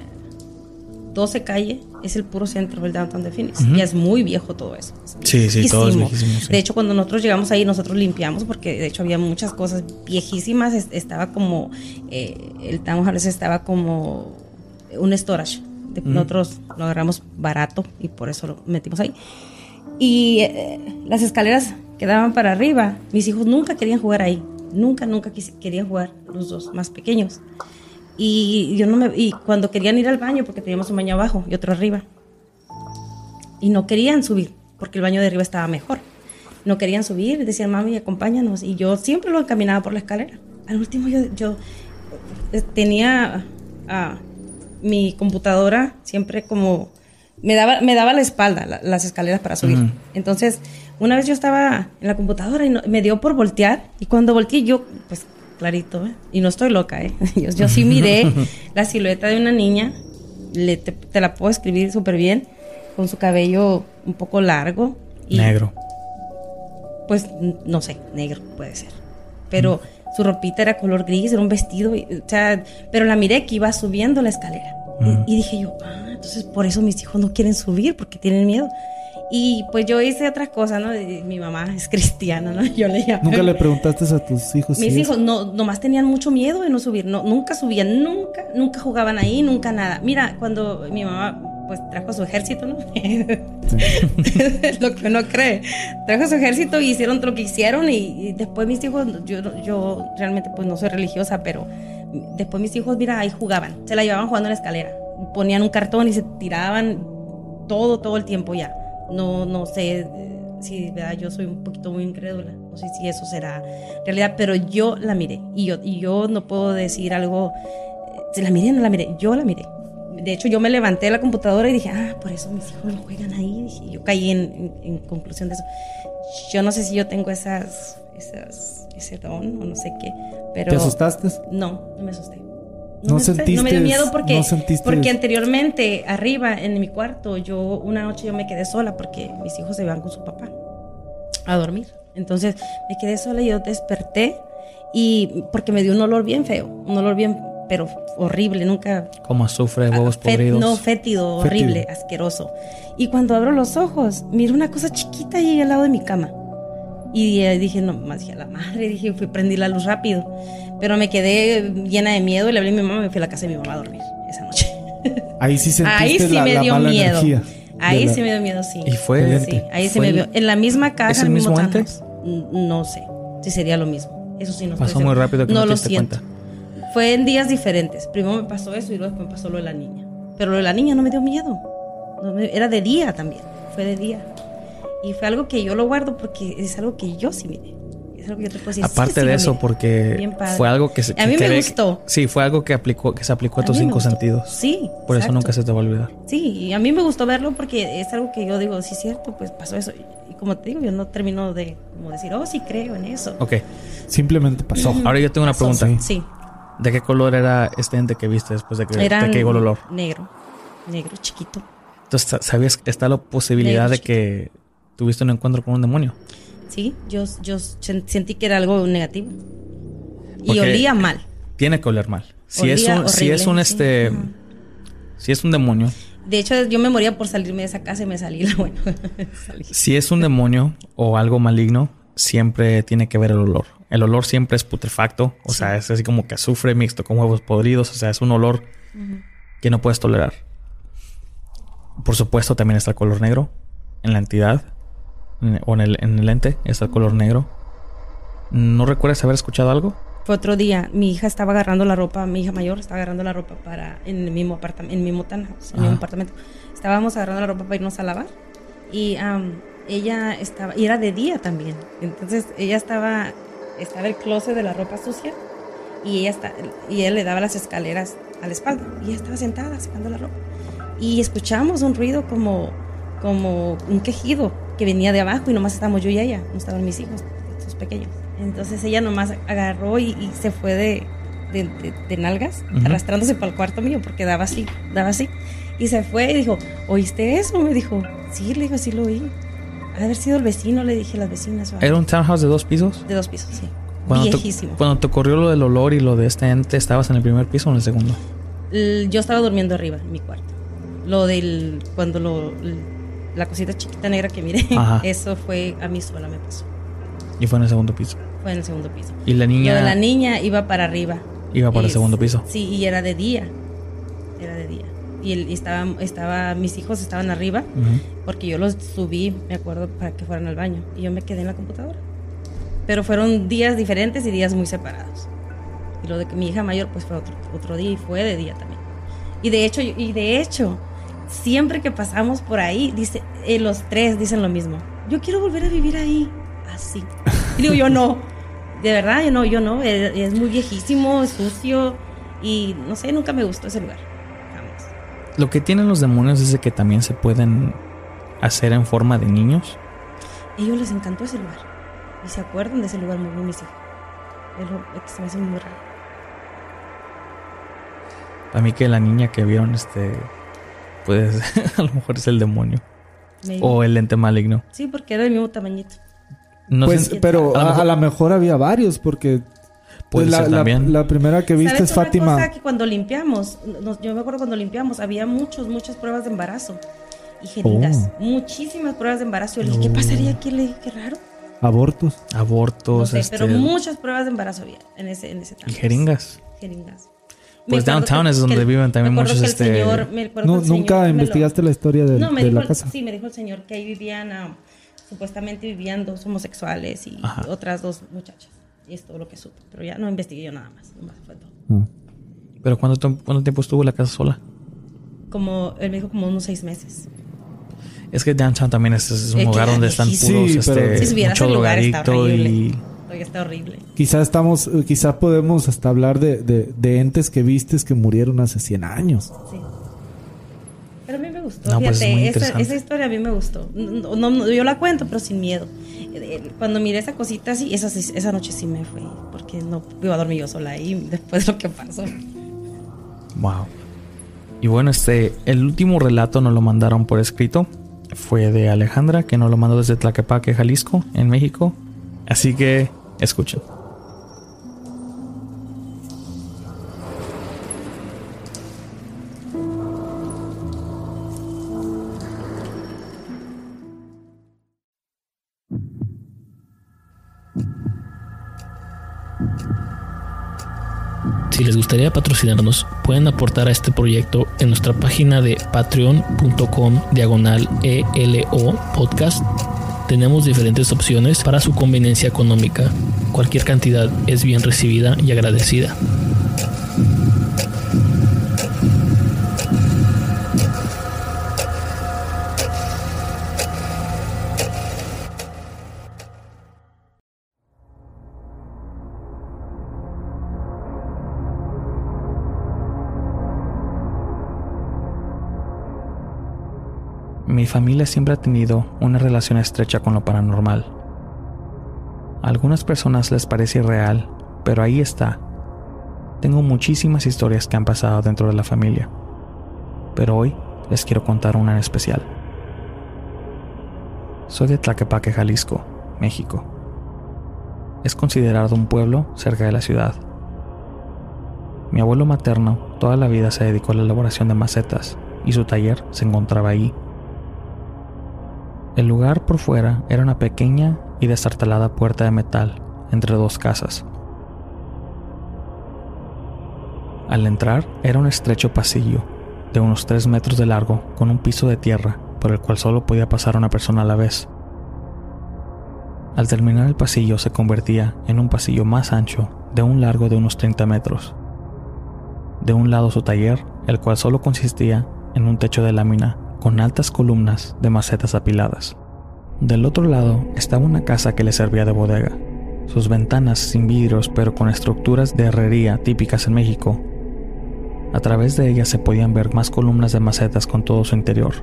12 calle, es el puro centro del downtown de Phoenix. Y es muy viejo todo eso. Sí, sí, todo es viejísimo. De hecho, cuando nosotros llegamos ahí, nosotros limpiamos porque de hecho había muchas cosas viejísimas. Estaba como, eh, el townhouse estaba como un storage. Nosotros lo agarramos barato y por eso lo metimos ahí. Y eh, las escaleras quedaban para arriba. Mis hijos nunca querían jugar ahí. Nunca, nunca querían jugar los dos más pequeños. Y yo no me y cuando querían ir al baño porque teníamos un baño abajo y otro arriba. Y no querían subir porque el baño de arriba estaba mejor. No querían subir, decían, "Mami, acompáñanos." Y yo siempre lo encaminaba por la escalera. Al último yo yo eh, tenía ah, mi computadora siempre como me daba, me daba la espalda las escaleras para subir. Entonces, una vez yo estaba en la computadora y me dio por voltear. Y cuando volteé, yo, pues clarito, ¿eh? y no estoy loca, ¿eh? yo, sí miré la silueta de una niña. Le, te, la puedo escribir súper bien, con su cabello un poco largo. Y, negro. Pues no sé, negro puede ser. Pero su ropita era color gris, era un vestido. o sea, pero la miré que iba subiendo la escalera. y, dije yo, ah, entonces por eso mis hijos no quieren subir porque tienen miedo. Y pues yo hice otras cosas, ¿no? Mi mamá es cristiana, ¿no? Yo le ¿Nunca le preguntaste a tus hijos? Mis hijos no, nomás tenían mucho miedo de no subir, no, nunca subían, nunca, nunca jugaban ahí, nunca nada. Mira, cuando mi mamá pues trajo su ejército, ¿no? lo que uno cree. Trajo su ejército y hicieron lo que hicieron y, después mis hijos, yo, yo realmente pues no soy religiosa, pero después mis hijos, mira, ahí jugaban, se la llevaban jugando en la escalera ponían un cartón y se tiraban todo, todo el tiempo ya. No, no sé eh, si ¿verdad? yo soy un poquito muy incrédula, no sé si eso será realidad, pero yo la miré y yo, y yo no puedo decir algo, eh, si la miré o no la miré, yo la miré. De hecho, yo me levanté de la computadora y dije, ah, por eso mis hijos no juegan ahí. Y yo caí en, en, conclusión de eso. Yo no sé si yo tengo esas, esas, ese don o no sé qué, pero... ¿Te asustaste? No, no me asusté. No, me, sentiste, no me dio miedo porque, porque anteriormente, arriba en mi cuarto, yo una noche yo me quedé sola porque mis hijos se iban con su papá a dormir. Entonces me quedé sola y yo desperté y porque me dio un olor bien feo, un olor bien, pero horrible, nunca... Como azufre, huevos podridos. No, fétido, horrible, asqueroso. Y cuando abro los ojos, miro una cosa chiquita ahí al lado de mi cama. Y dije, no, más dije a la madre, dije, fui, prendí la luz rápido. Pero me quedé llena de miedo y le hablé a mi mamá y me fui a la casa de mi mamá a dormir esa noche. Ahí sí sentiste Ahí sí la, me dio miedo. Ahí sí me dio miedo, sí. ¿Y fue? Sí, ahí se me dio. En la misma casa, ¿Es el mismo, mismo No sé si sería lo mismo. Eso sí no Pasó muy rápido que no, lo siento. Fue en días diferentes. Primero me pasó eso y luego después me pasó lo de la niña. Pero lo de la niña no me dio miedo. era de día también. Fue de día. Y fue algo que yo lo guardo porque es algo que yo sí miré. Es Aparte de eso, porque fue algo que se. A mí me gustó. Sí, fue algo que aplicó, que se aplicó a, tus cinco sentidos. Sí. Por eso nunca se te va a olvidar. Sí, y a mí me gustó verlo porque es algo que yo digo, sí, cierto, pues pasó eso. Y como te digo, yo no termino de como decir, oh, sí creo en eso. Ok. Simplemente pasó. Ahora yo tengo una pregunta. Sí. ¿De qué color era este ente que viste después de que, de que llegó el olor? Negro. Negro, chiquito. Entonces, ¿sabías que está la posibilidad de que tuviste un encuentro con un demonio? Sí, yo, yo sentí que era algo negativo. y olía mal. Tiene que oler mal. Si es un, si es un este. Si es un demonio. De hecho, yo me moría por salirme de esa casa y me salí. Bueno, Si es un demonio o algo maligno, siempre tiene que ver el olor. El olor siempre es putrefacto. O sea, es así como que azufre mixto con huevos podridos. O sea, es un olor que no puedes tolerar. Por supuesto, también está el color negro en la entidad o en el, en el ente, está el color negro. ¿No recuerdas haber escuchado algo? Fue otro día, mi hija estaba agarrando la ropa, mi hija mayor estaba agarrando la ropa para en el mismo apartamento, en el mismo en el mismo apartamento. Estábamos agarrando la ropa para irnos a lavar y ella estaba y era de día también. Entonces, ella estaba estaba el closet de la ropa sucia y ella está y él le daba las escaleras a la espalda y ella estaba sentada secando la ropa. Y escuchamos un ruido como como un quejido que venía de abajo y nomás estábamos yo y ella, no estaban mis hijos, estos pequeños. Entonces ella nomás agarró y, se fue de, de, nalgas, arrastrándose para el cuarto mío, porque daba así, daba así. Y se fue y dijo, ¿oíste eso? Me dijo, sí, le digo, sí lo oí. Ha haber sido el vecino, le dije a las vecinas. ¿Era un townhouse de dos pisos? De dos pisos, sí. Viejísimo. cuando te ocurrió lo del olor y lo de este ente, ¿estabas en el primer piso o en el segundo? yo estaba durmiendo arriba, en mi cuarto. Lo del, cuando lo, la cosita chiquita negra que miré, eso fue a mí sola me pasó. ¿Y fue en el segundo piso? Fue en el segundo piso. ¿Y la niña? de la niña iba para arriba. Iba para el segundo piso. Sí, y era de día. Era de día. Y, él, estaba, estaba, mis hijos estaban arriba, porque yo los subí, me acuerdo, para que fueran al baño. Y yo me quedé en la computadora. Pero fueron días diferentes y días muy separados. Y lo de que mi hija mayor, pues fue otro, otro día y fue de día también. Y de hecho, y de hecho, siempre que pasamos por ahí, dice, eh, los tres dicen lo mismo. Yo quiero volver a vivir ahí, así. Y digo, yo no. De verdad, yo no, yo no. Es, muy viejísimo, es sucio. Y no sé, nunca me gustó ese lugar. Lo que tienen los demonios es de que también se pueden hacer en forma de niños. A ellos les encantó ese lugar. Y se acuerdan de ese lugar muy mis hijos. Es lo que se me hace muy raro. A mí que la niña que vieron este pues a lo mejor es el demonio. O el ente maligno. Sí, porque era del mismo tamañito. pues, pero a lo, mejor, había varios, porque pues la, la, primera que viste es Fátima. Cosa que cuando limpiamos, yo me acuerdo cuando limpiamos, había muchos, muchas pruebas de embarazo y jeringas. Oh. Muchísimas pruebas de embarazo. Yo le dije, ¿qué pasaría aquí? Le dije, qué raro. Abortos. Abortos. No sé, pero este, muchas pruebas de embarazo había en ese, en ese Y jeringas. Jeringas. Pues downtown es donde viven también muchos este... nunca investigaste la historia de, la casa. Sí, me dijo el señor que ahí vivían, ah, supuestamente vivían dos homosexuales y otras dos muchachas. Y es todo lo que supe. Pero ya no investigué yo nada más. Ah. ¿Pero cuánto, cuánto tiempo estuvo la casa sola? Como, él me dijo como unos seis meses. Es que downtown también es, un lugar donde están puros, este, si mucho drogadicto y está horrible. Quizá estamos, eh, quizá podemos hasta hablar de, de, entes que vistes que murieron hace 100 años. Sí. Pero a mí me gustó, pues, fíjate, esa, historia a mí me gustó. No, yo la cuento, pero sin miedo. Eh, cuando miré esa cosita así, esa, esa noche sí me fui, porque no iba a dormir yo sola ahí después de lo que pasó. Wow. Y bueno, este, el último relato nos lo mandaron por escrito. Fue de Alejandra, que nos lo mandó desde Tlaquepaque, Jalisco, en México. Así que Escuchen. Si les gustaría patrocinarnos, pueden aportar a este proyecto en nuestra página de patreon.com diagonal ELO podcast tenemos diferentes opciones para su conveniencia económica. Cualquier cantidad es bien recibida y agradecida. Mi familia siempre ha tenido una relación estrecha con lo paranormal. A algunas personas les parece irreal, pero ahí está. Tengo muchísimas historias que han pasado dentro de la familia, pero hoy les quiero contar una en especial. Soy de Tlaquepaque, Jalisco, México. Es considerado un pueblo cerca de la ciudad. Mi abuelo materno toda la vida se dedicó a la elaboración de macetas y su taller se encontraba ahí. El lugar por fuera era una pequeña y destartalada puerta de metal entre dos casas. Al entrar era un estrecho pasillo de unos 3 metros de largo con un piso de tierra por el cual solo podía pasar una persona a la vez. Al terminar el pasillo se convertía en un pasillo más ancho de un largo de unos 30 metros. De un lado su taller, el cual solo consistía en un techo de lámina con altas columnas de macetas apiladas. Del otro lado estaba una casa que le servía de bodega. Sus ventanas sin vidrios pero con estructuras de herrería típicas en México. A través de ellas se podían ver más columnas de macetas con todo su interior.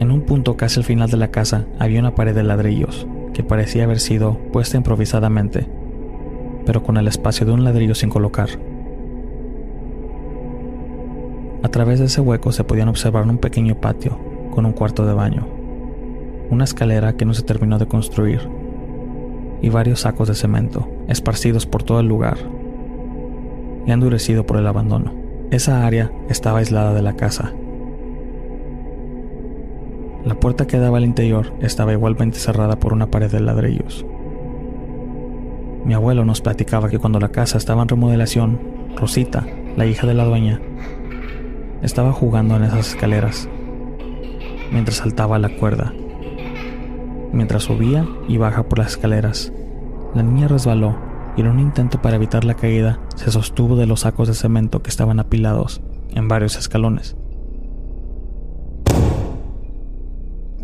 En un punto casi al final de la casa había una pared de ladrillos que parecía haber sido puesta improvisadamente, pero con el espacio de un ladrillo sin colocar. A través de ese hueco se podían observar un pequeño patio con un cuarto de baño, una escalera que no se terminó de construir y varios sacos de cemento esparcidos por todo el lugar y endurecido por el abandono. Esa área estaba aislada de la casa. La puerta que daba al interior estaba igualmente cerrada por una pared de ladrillos. Mi abuelo nos platicaba que cuando la casa estaba en remodelación, Rosita, la hija de la dueña, estaba jugando en esas escaleras, mientras saltaba la cuerda. Mientras subía y baja por las escaleras, la niña resbaló y en un intento para evitar la caída se sostuvo de los sacos de cemento que estaban apilados en varios escalones.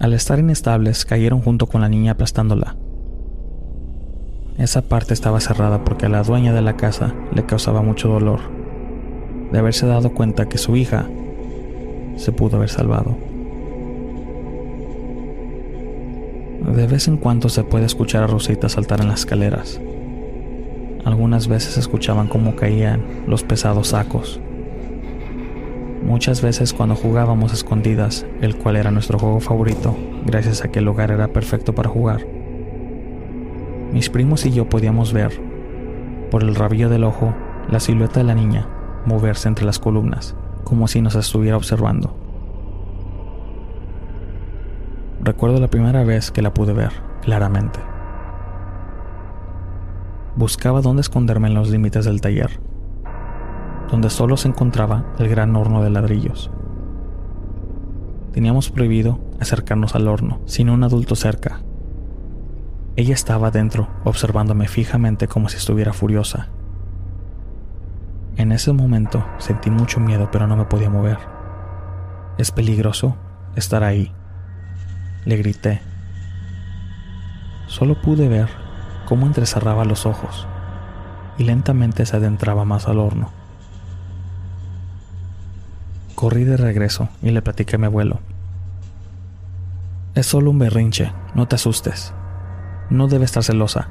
Al estar inestables, cayeron junto con la niña aplastándola. Esa parte estaba cerrada porque a la dueña de la casa le causaba mucho dolor de haberse dado cuenta que su hija se pudo haber salvado. De vez en cuando se puede escuchar a Rosita saltar en las escaleras. Algunas veces escuchaban cómo caían los pesados sacos. Muchas veces cuando jugábamos escondidas, el cual era nuestro juego favorito, gracias a que el lugar era perfecto para jugar, mis primos y yo podíamos ver, por el rabillo del ojo, la silueta de la niña moverse entre las columnas, como si nos estuviera observando. Recuerdo la primera vez que la pude ver, claramente. Buscaba dónde esconderme en los límites del taller, donde solo se encontraba el gran horno de ladrillos. Teníamos prohibido acercarnos al horno sin un adulto cerca. Ella estaba dentro, observándome fijamente como si estuviera furiosa. En ese momento sentí mucho miedo, pero no me podía mover. Es peligroso estar ahí. Le grité. Solo pude ver cómo entrecerraba los ojos y lentamente se adentraba más al horno. Corrí de regreso y le platiqué a mi abuelo. Es solo un berrinche, no te asustes. No debe estar celosa.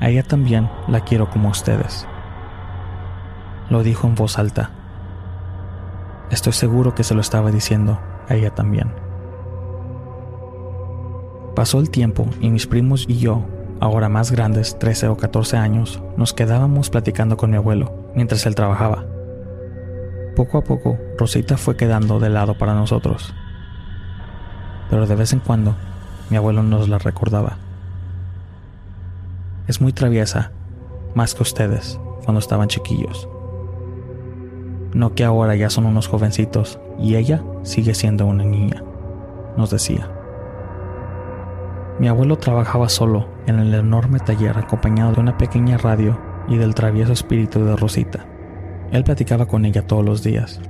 A ella también la quiero como ustedes. Lo dijo en voz alta. Estoy seguro que se lo estaba diciendo a ella también. Pasó el tiempo y mis primos y yo, ahora más grandes, 13 o 14 años, nos quedábamos platicando con mi abuelo mientras él trabajaba. Poco a poco, Rosita fue quedando de lado para nosotros. Pero de vez en cuando, mi abuelo nos la recordaba. Es muy traviesa, más que ustedes, cuando estaban chiquillos. No que ahora ya son unos jovencitos y ella sigue siendo una niña, nos decía. Mi abuelo trabajaba solo en el enorme taller acompañado de una pequeña radio y del travieso espíritu de Rosita. Él platicaba con ella todos los días.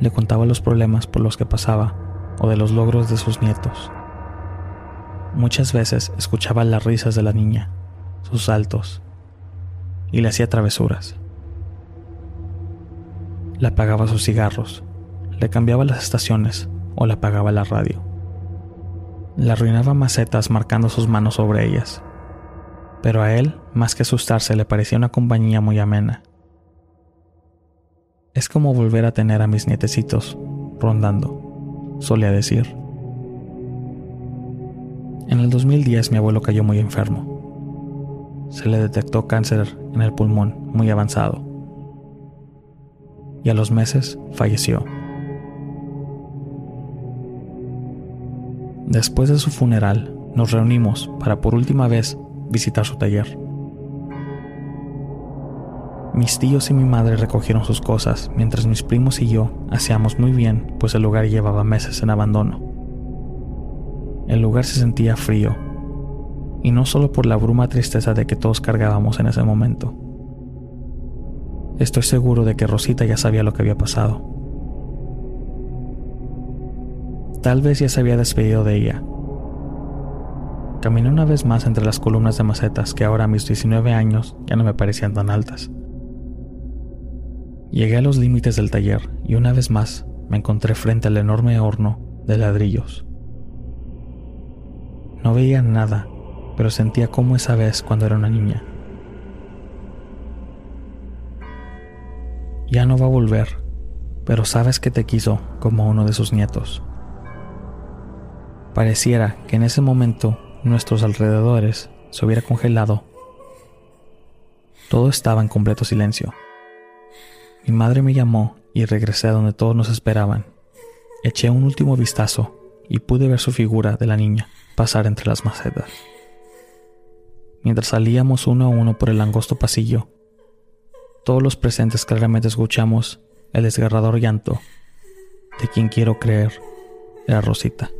Le contaba los problemas por los que pasaba o de los logros de sus nietos. Muchas veces escuchaba las risas de la niña, sus saltos, y le hacía travesuras le apagaba sus cigarros, le cambiaba las estaciones o le apagaba la radio. Le arruinaba macetas marcando sus manos sobre ellas. Pero a él, más que asustarse, le parecía una compañía muy amena. Es como volver a tener a mis nietecitos rondando, solía decir. En el 2010 mi abuelo cayó muy enfermo. Se le detectó cáncer en el pulmón muy avanzado. Y a los meses falleció. Después de su funeral, nos reunimos para por última vez visitar su taller. Mis tíos y mi madre recogieron sus cosas, mientras mis primos y yo hacíamos muy bien, pues el lugar llevaba meses en abandono. El lugar se sentía frío, y no solo por la bruma tristeza de que todos cargábamos en ese momento. Estoy seguro de que Rosita ya sabía lo que había pasado. Tal vez ya se había despedido de ella. Caminé una vez más entre las columnas de macetas que ahora a mis 19 años ya no me parecían tan altas. Llegué a los límites del taller y una vez más me encontré frente al enorme horno de ladrillos. No veía nada, pero sentía como esa vez cuando era una niña. Ya no va a volver, pero sabes que te quiso como uno de sus nietos. Pareciera que en ese momento nuestros alrededores se hubiera congelado. Todo estaba en completo silencio. Mi madre me llamó y regresé a donde todos nos esperaban. Eché un último vistazo y pude ver su figura de la niña pasar entre las macetas. Mientras salíamos uno a uno por el angosto pasillo, todos los presentes claramente escuchamos el desgarrador llanto de quien quiero creer era Rosita.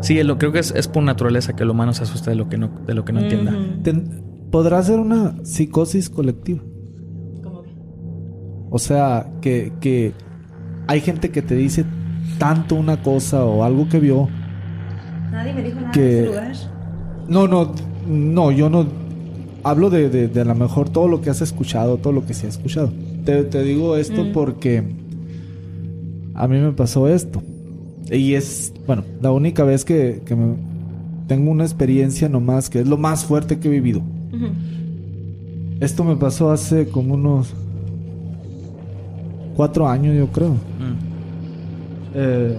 Sí, lo, creo que es, por naturaleza que el humano se asusta de lo que no, de lo que no entienda. ¿Podrá ser una psicosis colectiva? ¿Cómo que? O sea, que, que hay gente que te dice tanto una cosa o algo que vio. Nadie me dijo nada que... ese lugar. No, no, no, yo no. Hablo de, de, a lo mejor todo lo que has escuchado, todo lo que se ha escuchado. Te, te digo esto mm. porque a mí me pasó esto. Y es, bueno, la única vez que, tengo una experiencia nomás, que es lo más fuerte que he vivido. Esto me pasó hace como unos cuatro años, yo creo. Mm. Eh,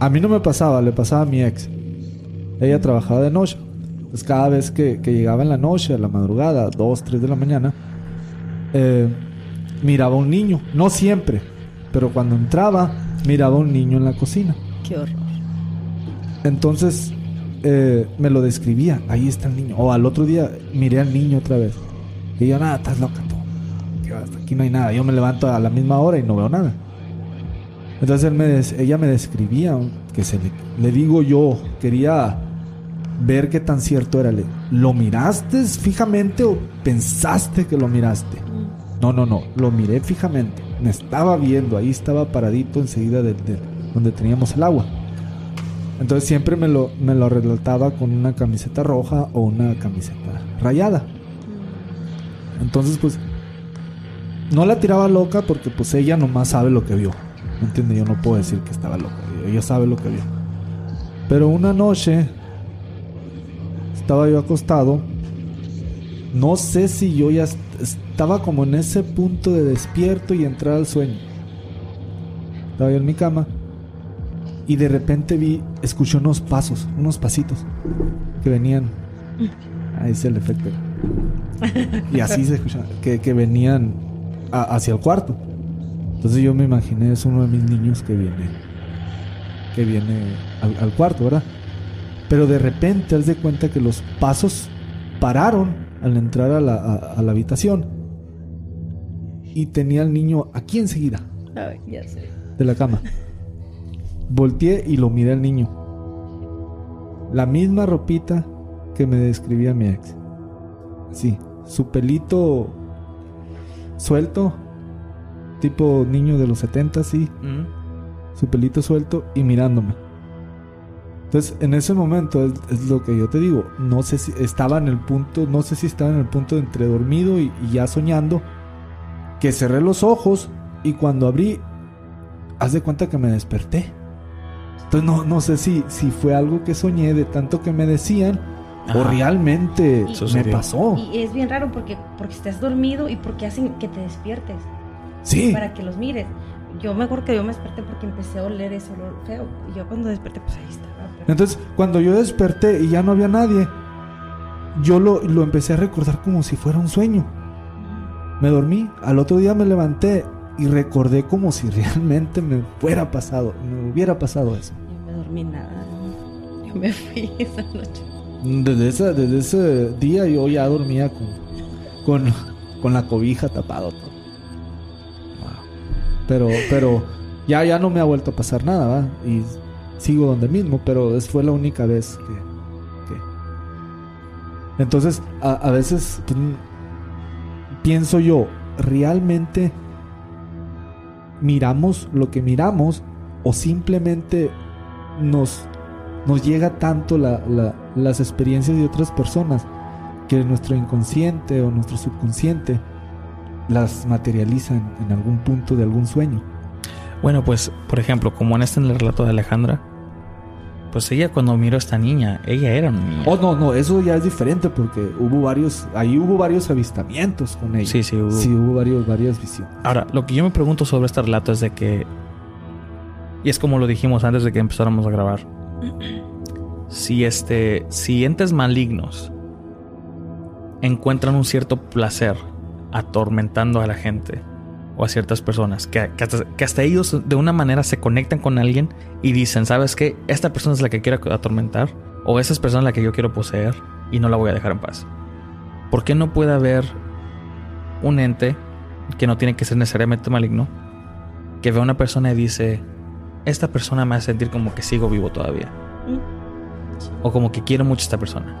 a mí no me pasaba, le pasaba a mi ex. Ella trabajaba de noche. Pues cada vez que, llegaba en la noche, a la madrugada, dos, tres de la mañana, eh, miraba un niño. No siempre, pero cuando entraba, miraba un niño en la cocina. Qué horror. Entonces eh, me lo describía. Ahí está el niño. O al otro día miré al niño otra vez. Y yo, nada, estás loca Aquí no hay nada. Yo me levanto a la misma hora y no veo nada. Entonces él me ella me describía que se le, digo yo, quería ver qué tan cierto era. ¿Lo miraste fijamente o pensaste que lo miraste? Mm. No, no, no, lo miré fijamente. Me estaba viendo, ahí estaba paradito enseguida del donde teníamos el agua. Entonces siempre me lo, me lo relataba con una camiseta roja o una camiseta rayada. Entonces pues no la tiraba loca porque pues ella nomás sabe lo que vio. ¿Me entiende? Yo no puedo decir que estaba loca. Ella sabe lo que vio. Pero una noche estaba yo acostado. No sé si yo ya estaba como en ese punto de despierto y entrar al sueño. Estaba yo en mi cama y de repente vi, escuché unos pasos, unos pasitos que venían. Ahí es el efecto. Y así se escuchaba, que, que venían hacia el cuarto. Entonces yo me imaginé, es uno de mis niños que viene, que viene al, cuarto, ¿verdad? Pero de repente, haz de cuenta que los pasos pararon al entrar a la, a la habitación. Y tenía al niño aquí enseguida. ya sé. De la cama. Volteé y lo miré al niño. La misma ropita que me describía mi ex. Sí, su pelito suelto, tipo niño de los 70, sí. Su pelito suelto y mirándome. Entonces en ese momento es, lo que yo te digo. No sé si estaba en el punto, no sé si estaba en el punto de entre dormido y, ya soñando. Que cerré los ojos y cuando abrí, haz de cuenta que me desperté. Entonces no, no sé si, si fue algo que soñé de tanto que me decían o realmente me pasó. Y es bien raro porque, porque estás dormido y porque hacen que te despiertes. Sí. Para que los mires. Yo me acuerdo que yo me desperté porque empecé a oler ese olor feo. Y yo cuando desperté, pues ahí estaba. Entonces, cuando yo desperté y ya no había nadie, yo lo, lo empecé a recordar como si fuera un sueño. Me dormí, al otro día me levanté y recordé como si realmente me fuera pasado, me hubiera pasado eso. Yo me dormí nada. Yo me fui esa noche. Desde, desde ese día yo ya dormía con, con, con la cobija tapado todo. Pero, pero ya, ya no me ha vuelto a pasar nada, ¿va? Y sigo donde mismo, pero fue la única vez que... Entonces, a, veces pienso yo, ¿realmente miramos lo que miramos o simplemente nos, nos llega tanto las experiencias de otras personas que nuestro inconsciente o nuestro subconsciente las materializa en algún punto de algún sueño? Bueno, pues, por ejemplo, como en este en el relato de Alejandra, pues ella cuando miró a esta niña, ella era una niña. Oh, no, no, eso ya es diferente porque hubo varios, ahí hubo varios avistamientos con ella. Sí, sí, hubo. Sí, hubo varios, varias visiones. Ahora, lo que yo me pregunto sobre este relato es de que, y es como lo dijimos antes de que empezáramos a grabar, si este, si entes malignos encuentran un cierto placer atormentando a la gente, o a ciertas personas, que, hasta, ellos de una manera se conectan con alguien y dicen, ¿sabes qué? Esta persona es la que quiero atormentar, o esa es persona la que yo quiero poseer y no la voy a dejar en paz. ¿Por qué no puede haber un ente que no tiene que ser necesariamente maligno, que ve a una persona y dice, esta persona me hace sentir como que sigo vivo todavía? O como que quiero mucho a esta persona.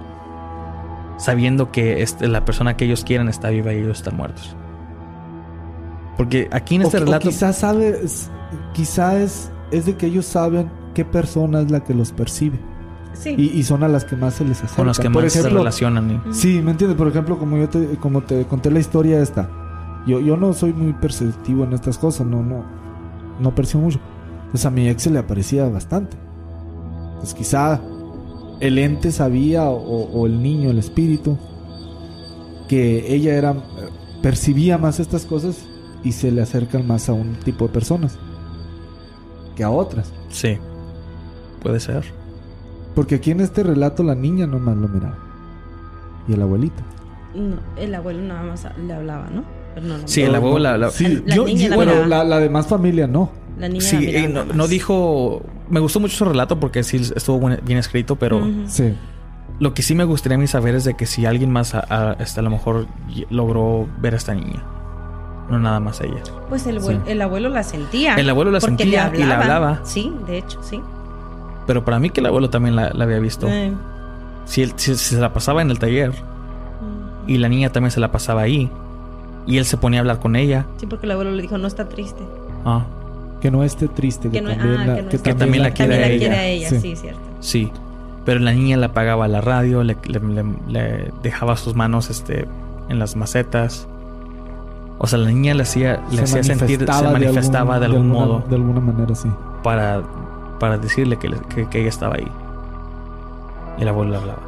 Sabiendo que este, la persona que ellos quieren está viva y ellos están muertos. Porque aquí en este relato. quizás sabes, quizás es, de que ellos saben qué persona es la que los percibe. Sí. Y, son a las que más se les acercan. Con las que más se relacionan. Sí, ¿me entiendes? Por ejemplo, como yo te, como te conté la historia esta. Yo, yo no soy muy perceptivo en estas cosas, no, no, no percibo mucho. Entonces a mi ex se le aparecía bastante. Pues quizá el ente sabía, o, o el niño, el espíritu, que ella era percibía más estas cosas y se le acercan más a un tipo de personas que a otras. Sí, puede ser. Porque aquí en este relato la niña nomás lo miraba. Y el abuelito. No, el abuelo nada más le hablaba, ¿no? sí, el abuelo la, sí, la, bueno, la, demás familia no. La niña sí, no, dijo. Me gustó mucho su relato porque sí estuvo bien escrito, pero. Sí. Lo que sí me gustaría a mí saber es de que si alguien más a, este, a lo mejor logró ver a esta niña no nada más ella. Pues el, el abuelo la sentía. El abuelo la sentía y la hablaba. Sí, de hecho, sí. Pero para mí que el abuelo también la, había visto. Eh. Si, él, se la pasaba en el taller mm. y la niña también se la pasaba ahí y él se ponía a hablar con ella. Sí, porque el abuelo le dijo, no está triste. Ah. Que no esté triste, que, también, la, que, también, la, quiere a ella. ella. Sí. cierto. Sí. Pero la niña le apagaba la radio, le, le, dejaba sus manos este, en las macetas. O sea, la niña le hacía, le hacía sentir, se manifestaba de algún, modo. De alguna manera, sí. Para, para decirle que, que, ella estaba ahí. Y el abuelo le hablaba.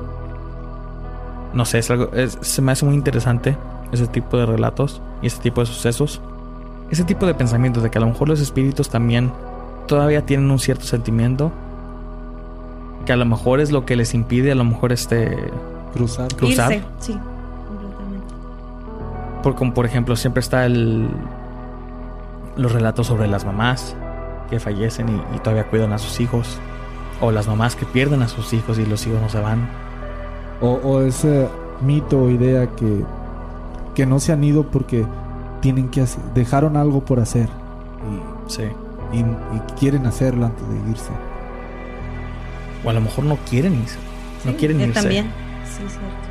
No sé, es algo, se me hace muy interesante ese tipo de relatos y ese tipo de sucesos. Ese tipo de pensamientos de que a lo mejor los espíritus también todavía tienen un cierto sentimiento. Que a lo mejor es lo que les impide a lo mejor este... Cruzar. Cruzar. sí. Por, como por ejemplo, siempre está el, los relatos sobre las mamás que fallecen y, todavía cuidan a sus hijos. O las mamás que pierden a sus hijos y los hijos no se van. O, ese mito o idea que, que no se han ido porque tienen que hacer, dejaron algo por hacer. Y, sí. y, quieren hacerlo antes de irse. O a lo mejor no quieren irse. No quieren irse. También, sí, cierto.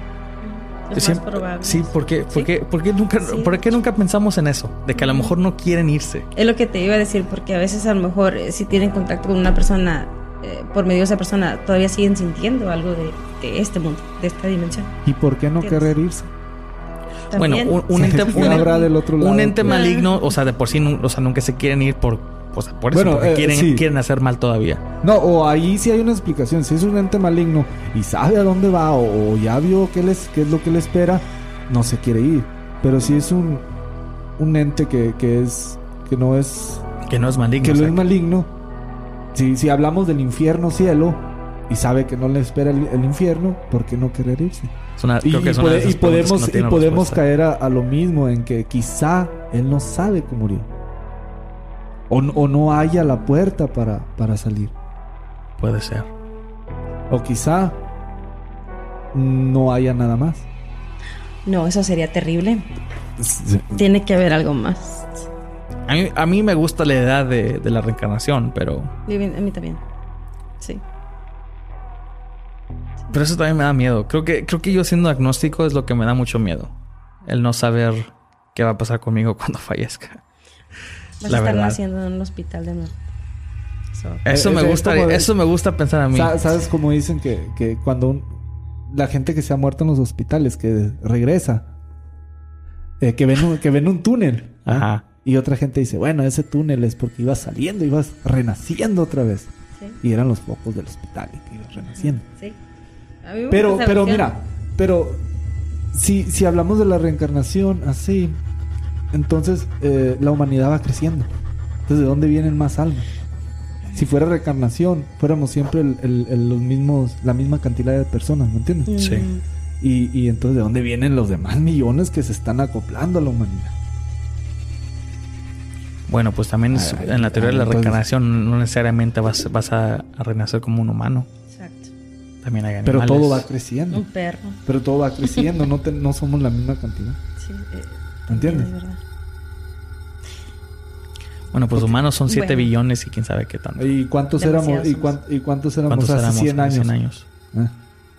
Es más probable. Sí, porque, porque, porque nunca, ¿por qué nunca pensamos en eso? De que a lo mejor no quieren irse. Es lo que te iba a decir, porque a veces a lo mejor eh, si tienen contacto con una persona eh, por medio de esa persona todavía siguen sintiendo algo de, de este mundo, de esta dimensión. ¿Y por qué no querer irse? Bueno, un, un ente, un, Habrá del otro lado. un ente maligno, o sea, de por sí, o sea, nunca se quieren ir por, o sea, por eso, Bueno, porque eh, quieren, sí. quieren hacer mal todavía. No, o ahí sí hay una explicación. Si es un ente maligno y sabe a dónde va o, o ya vio qué, les, qué es lo que le espera, no se quiere ir. Pero si es un, un ente que, que es que no es Que no es maligno. que o no sea, es maligno, si, si hablamos del infierno cielo y sabe que no le espera el, el infierno, ¿por qué no querer irse? una- Y, podemos, no y podemos caer a, a lo mismo en que quizá él no sabe que murió. O, o no haya la puerta para, para salir. Puede ser. O quizá no haya nada más. No, eso sería terrible. Tiene que haber algo más. A mí, a mí me gusta la idea de, de la reencarnación, pero, A mí también. Sí. Pero eso también me da miedo. Creo que, creo que yo siendo agnóstico es lo que me da mucho miedo. El no saber qué va a pasar conmigo cuando fallezca. Vas La a estar verdad. naciendo en un hospital de nuevo. Eso. Eso me gusta, de- eso me gusta pensar a mí. Sa- ¿Sabes cómo dicen que, que cuando un- la gente que se ha muerto en los hospitales, que regresa, eh, que, ven un, que ven un túnel? Ajá. Y otra gente dice, bueno, ese túnel es porque ibas saliendo, ibas renaciendo otra vez. Sí. Y eran los focos del hospital y que ibas renaciendo. Sí. Pero, pero mira, pero si, si hablamos de la reencarnación así, entonces eh, la humanidad va creciendo. Entonces, ¿de dónde vienen más almas? Si fuera reencarnación, fuéramos siempre el- el- el- los mismos, la misma cantidad de personas, ¿me entiendes? Sí. Y, y entonces, ¿de dónde vienen los demás millones que se están acoplando a la humanidad? Bueno, pues también es- Ay, en la teoría de la reencarnación no necesariamente vas, vas a, a renacer como un humano. También hay Pero animales. todo va creciendo. Un perro. Pero todo va creciendo, no, te- no somos la misma cantidad. Sí. eh, ¿Me entiendes? es verdad. Bueno, pues humanos son 7 Bueno. billones y quién sabe qué tanto. ¿Y cuántos Demasiados éramos? ¿Y, cuán- y cuántos éramos ¿Cuántos hace éramos 100 hace años? 100 años? Ah,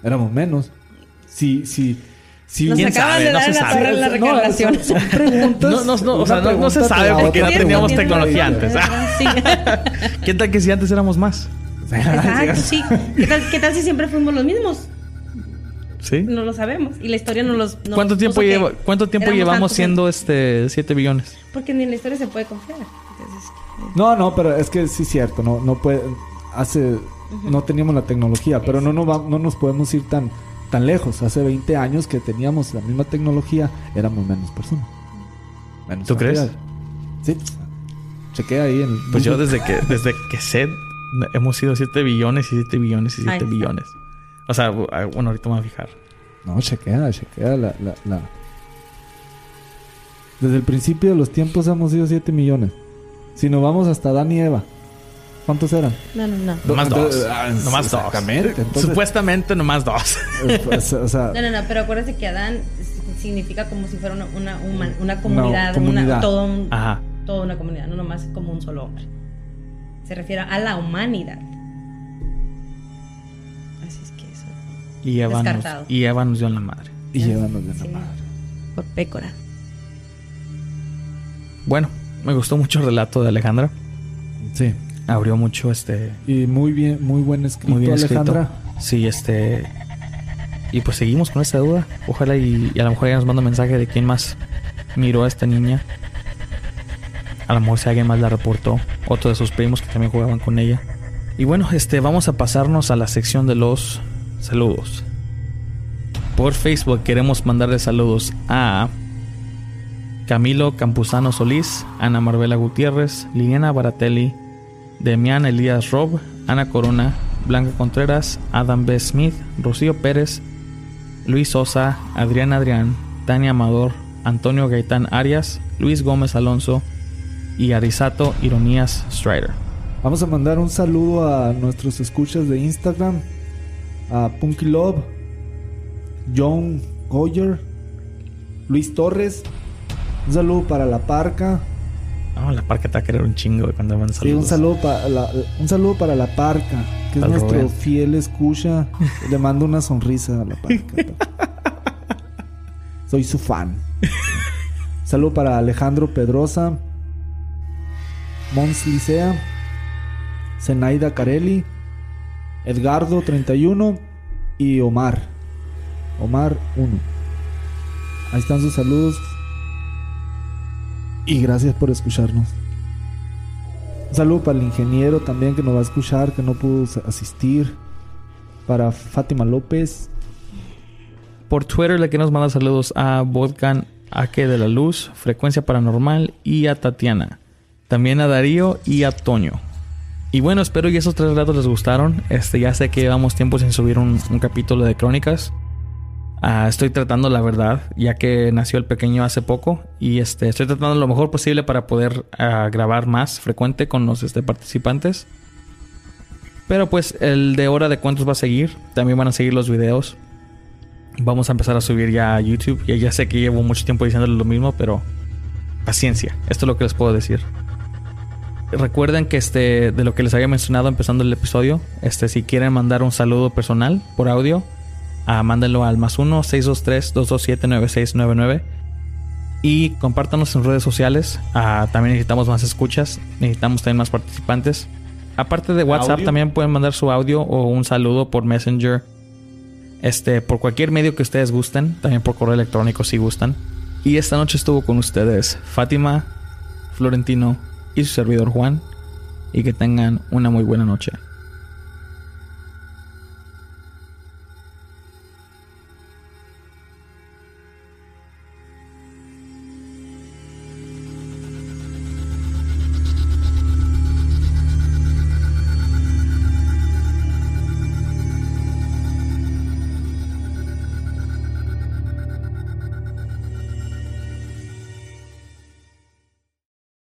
éramos menos. Sí, sí. sí Nos ¿Quién acaban sabe? de No dar se la sabe. torre en la No, son, son preguntas. No, no, no, o sea, no- no se sabe porque no teníamos tecnología antes. Sí. ¿Qué tal que si antes éramos más? Exacto, sí. ¿Qué tal, ¿Qué tal si siempre fuimos los mismos? ¿Sí? No lo sabemos. Y la historia no los. no ¿Cuánto nos tiempo, lleva, ¿cuánto tiempo llevamos siendo este 7 billones? Porque ni en la historia se puede confiar. Entonces, No, no, pero es que sí es cierto. No, no puede. Hace. No teníamos la tecnología, pero no, no, va- no nos podemos ir tan, tan lejos. Hace 20 años que teníamos la misma tecnología, éramos menos personas. Menos ¿Tú crees? Sí. Chequea ahí en. Pues yo desde que desde que sé hemos sido 7 billones y 7 billones y 7 Ahí está. billones. O sea, bu- bueno, ahorita me voy a fijar. No, chequea, chequea la, la, la- Desde el principio de los tiempos hemos sido 7 millones. Si nos vamos hasta Adán y Eva, ¿cuántos eran? no, no, no. Nomás dos. Entonces, ah, Nomás dos. exactamente. Entonces- Supuestamente nomás dos. Pues, o sea, No, no, no, pero acuérdate que Adán significa como si fuera una, una, comunidad, comunidad. Una, todo un- Ajá. toda una comunidad, no nomás como un solo hombre. Se refiere a la humanidad. Así es que eso. Y Eva, nos, Descartado. y Eva nos dio en la madre. y llévanos de la Sí. madre. Por pécora. Bueno, me gustó mucho el relato de Alejandra. Sí. Abrió mucho este. Y muy bien, muy buen escrito, Muy bien escrito. Alejandra. Sí, este. Y pues seguimos con esta duda. Ojalá y, y a lo mejor ya nos manda un mensaje de quién más miró a esta niña. A lo mejor si alguien más la reportó. Otro de sus primos que también jugaban con ella. Y bueno, este, vamos a pasarnos a la sección de los saludos. Por Facebook queremos mandarle saludos a Camilo Campuzano Solís, Ana Marbela Gutiérrez, Liliana Baratelli, Demián Elías Rob, Ana Corona, Blanca Contreras, Adam B. Smith, Rocío Pérez, Luis Sosa, Adrián Adrián, Tania Amador, Antonio Gaitán Arias, Luis Gómez Alonso y Arisato Ironías Strider. Vamos a mandar un saludo a nuestros escuchas de Instagram, a Punky Love, John Goyer, Luis Torres. Un saludo para La Parca. Oh, la parca te va a querer un chingo de cuando Sí, saludos. un saludo, para la, un saludo para La Parca, que es nuestro fiel escucha. Le mando una sonrisa a La Parca. Soy su fan. Saludo para Alejandro Pedrosa, Mons Licea, Zenaida Carelli, Edgardo 31 y Omar. Omar 1. Ahí están sus saludos. Y gracias por escucharnos. Un saludo para el ingeniero también que nos va a escuchar, que no pudo asistir. Para Fátima López. Por Twitter le queremos mandar saludos a Volcan Ake de la Luz, Frecuencia Paranormal y a Tatiana. También a Darío y a Toño. Y bueno, espero que esos tres relatos les gustaron. Este, ya sé que llevamos tiempo sin subir un, capítulo de crónicas. Ah, estoy tratando la verdad, ya que nació el pequeño hace poco. Y este, estoy tratando lo mejor posible para poder ah, grabar más frecuente con los este, participantes. Pero pues el de hora de cuentos va a seguir. También van a seguir los videos. Vamos a empezar a subir ya a YouTube. Ya, ya sé que llevo mucho tiempo diciéndole lo mismo, pero paciencia. Esto es lo que les puedo decir. Recuerden que este, de lo que les había mencionado empezando el episodio, este, si quieren mandar un saludo personal por audio, ah, mándenlo al más 1 623 227 9699 y compártanos en redes sociales. Ah, también necesitamos más escuchas, necesitamos también más participantes. Aparte de WhatsApp, también pueden mandar su audio o un saludo por Messenger. Este, por cualquier medio que ustedes gusten, también por correo electrónico si gustan. Y esta noche estuvo con ustedes Fátima, Florentino y su servidor Juan. Y que tengan una muy buena noche.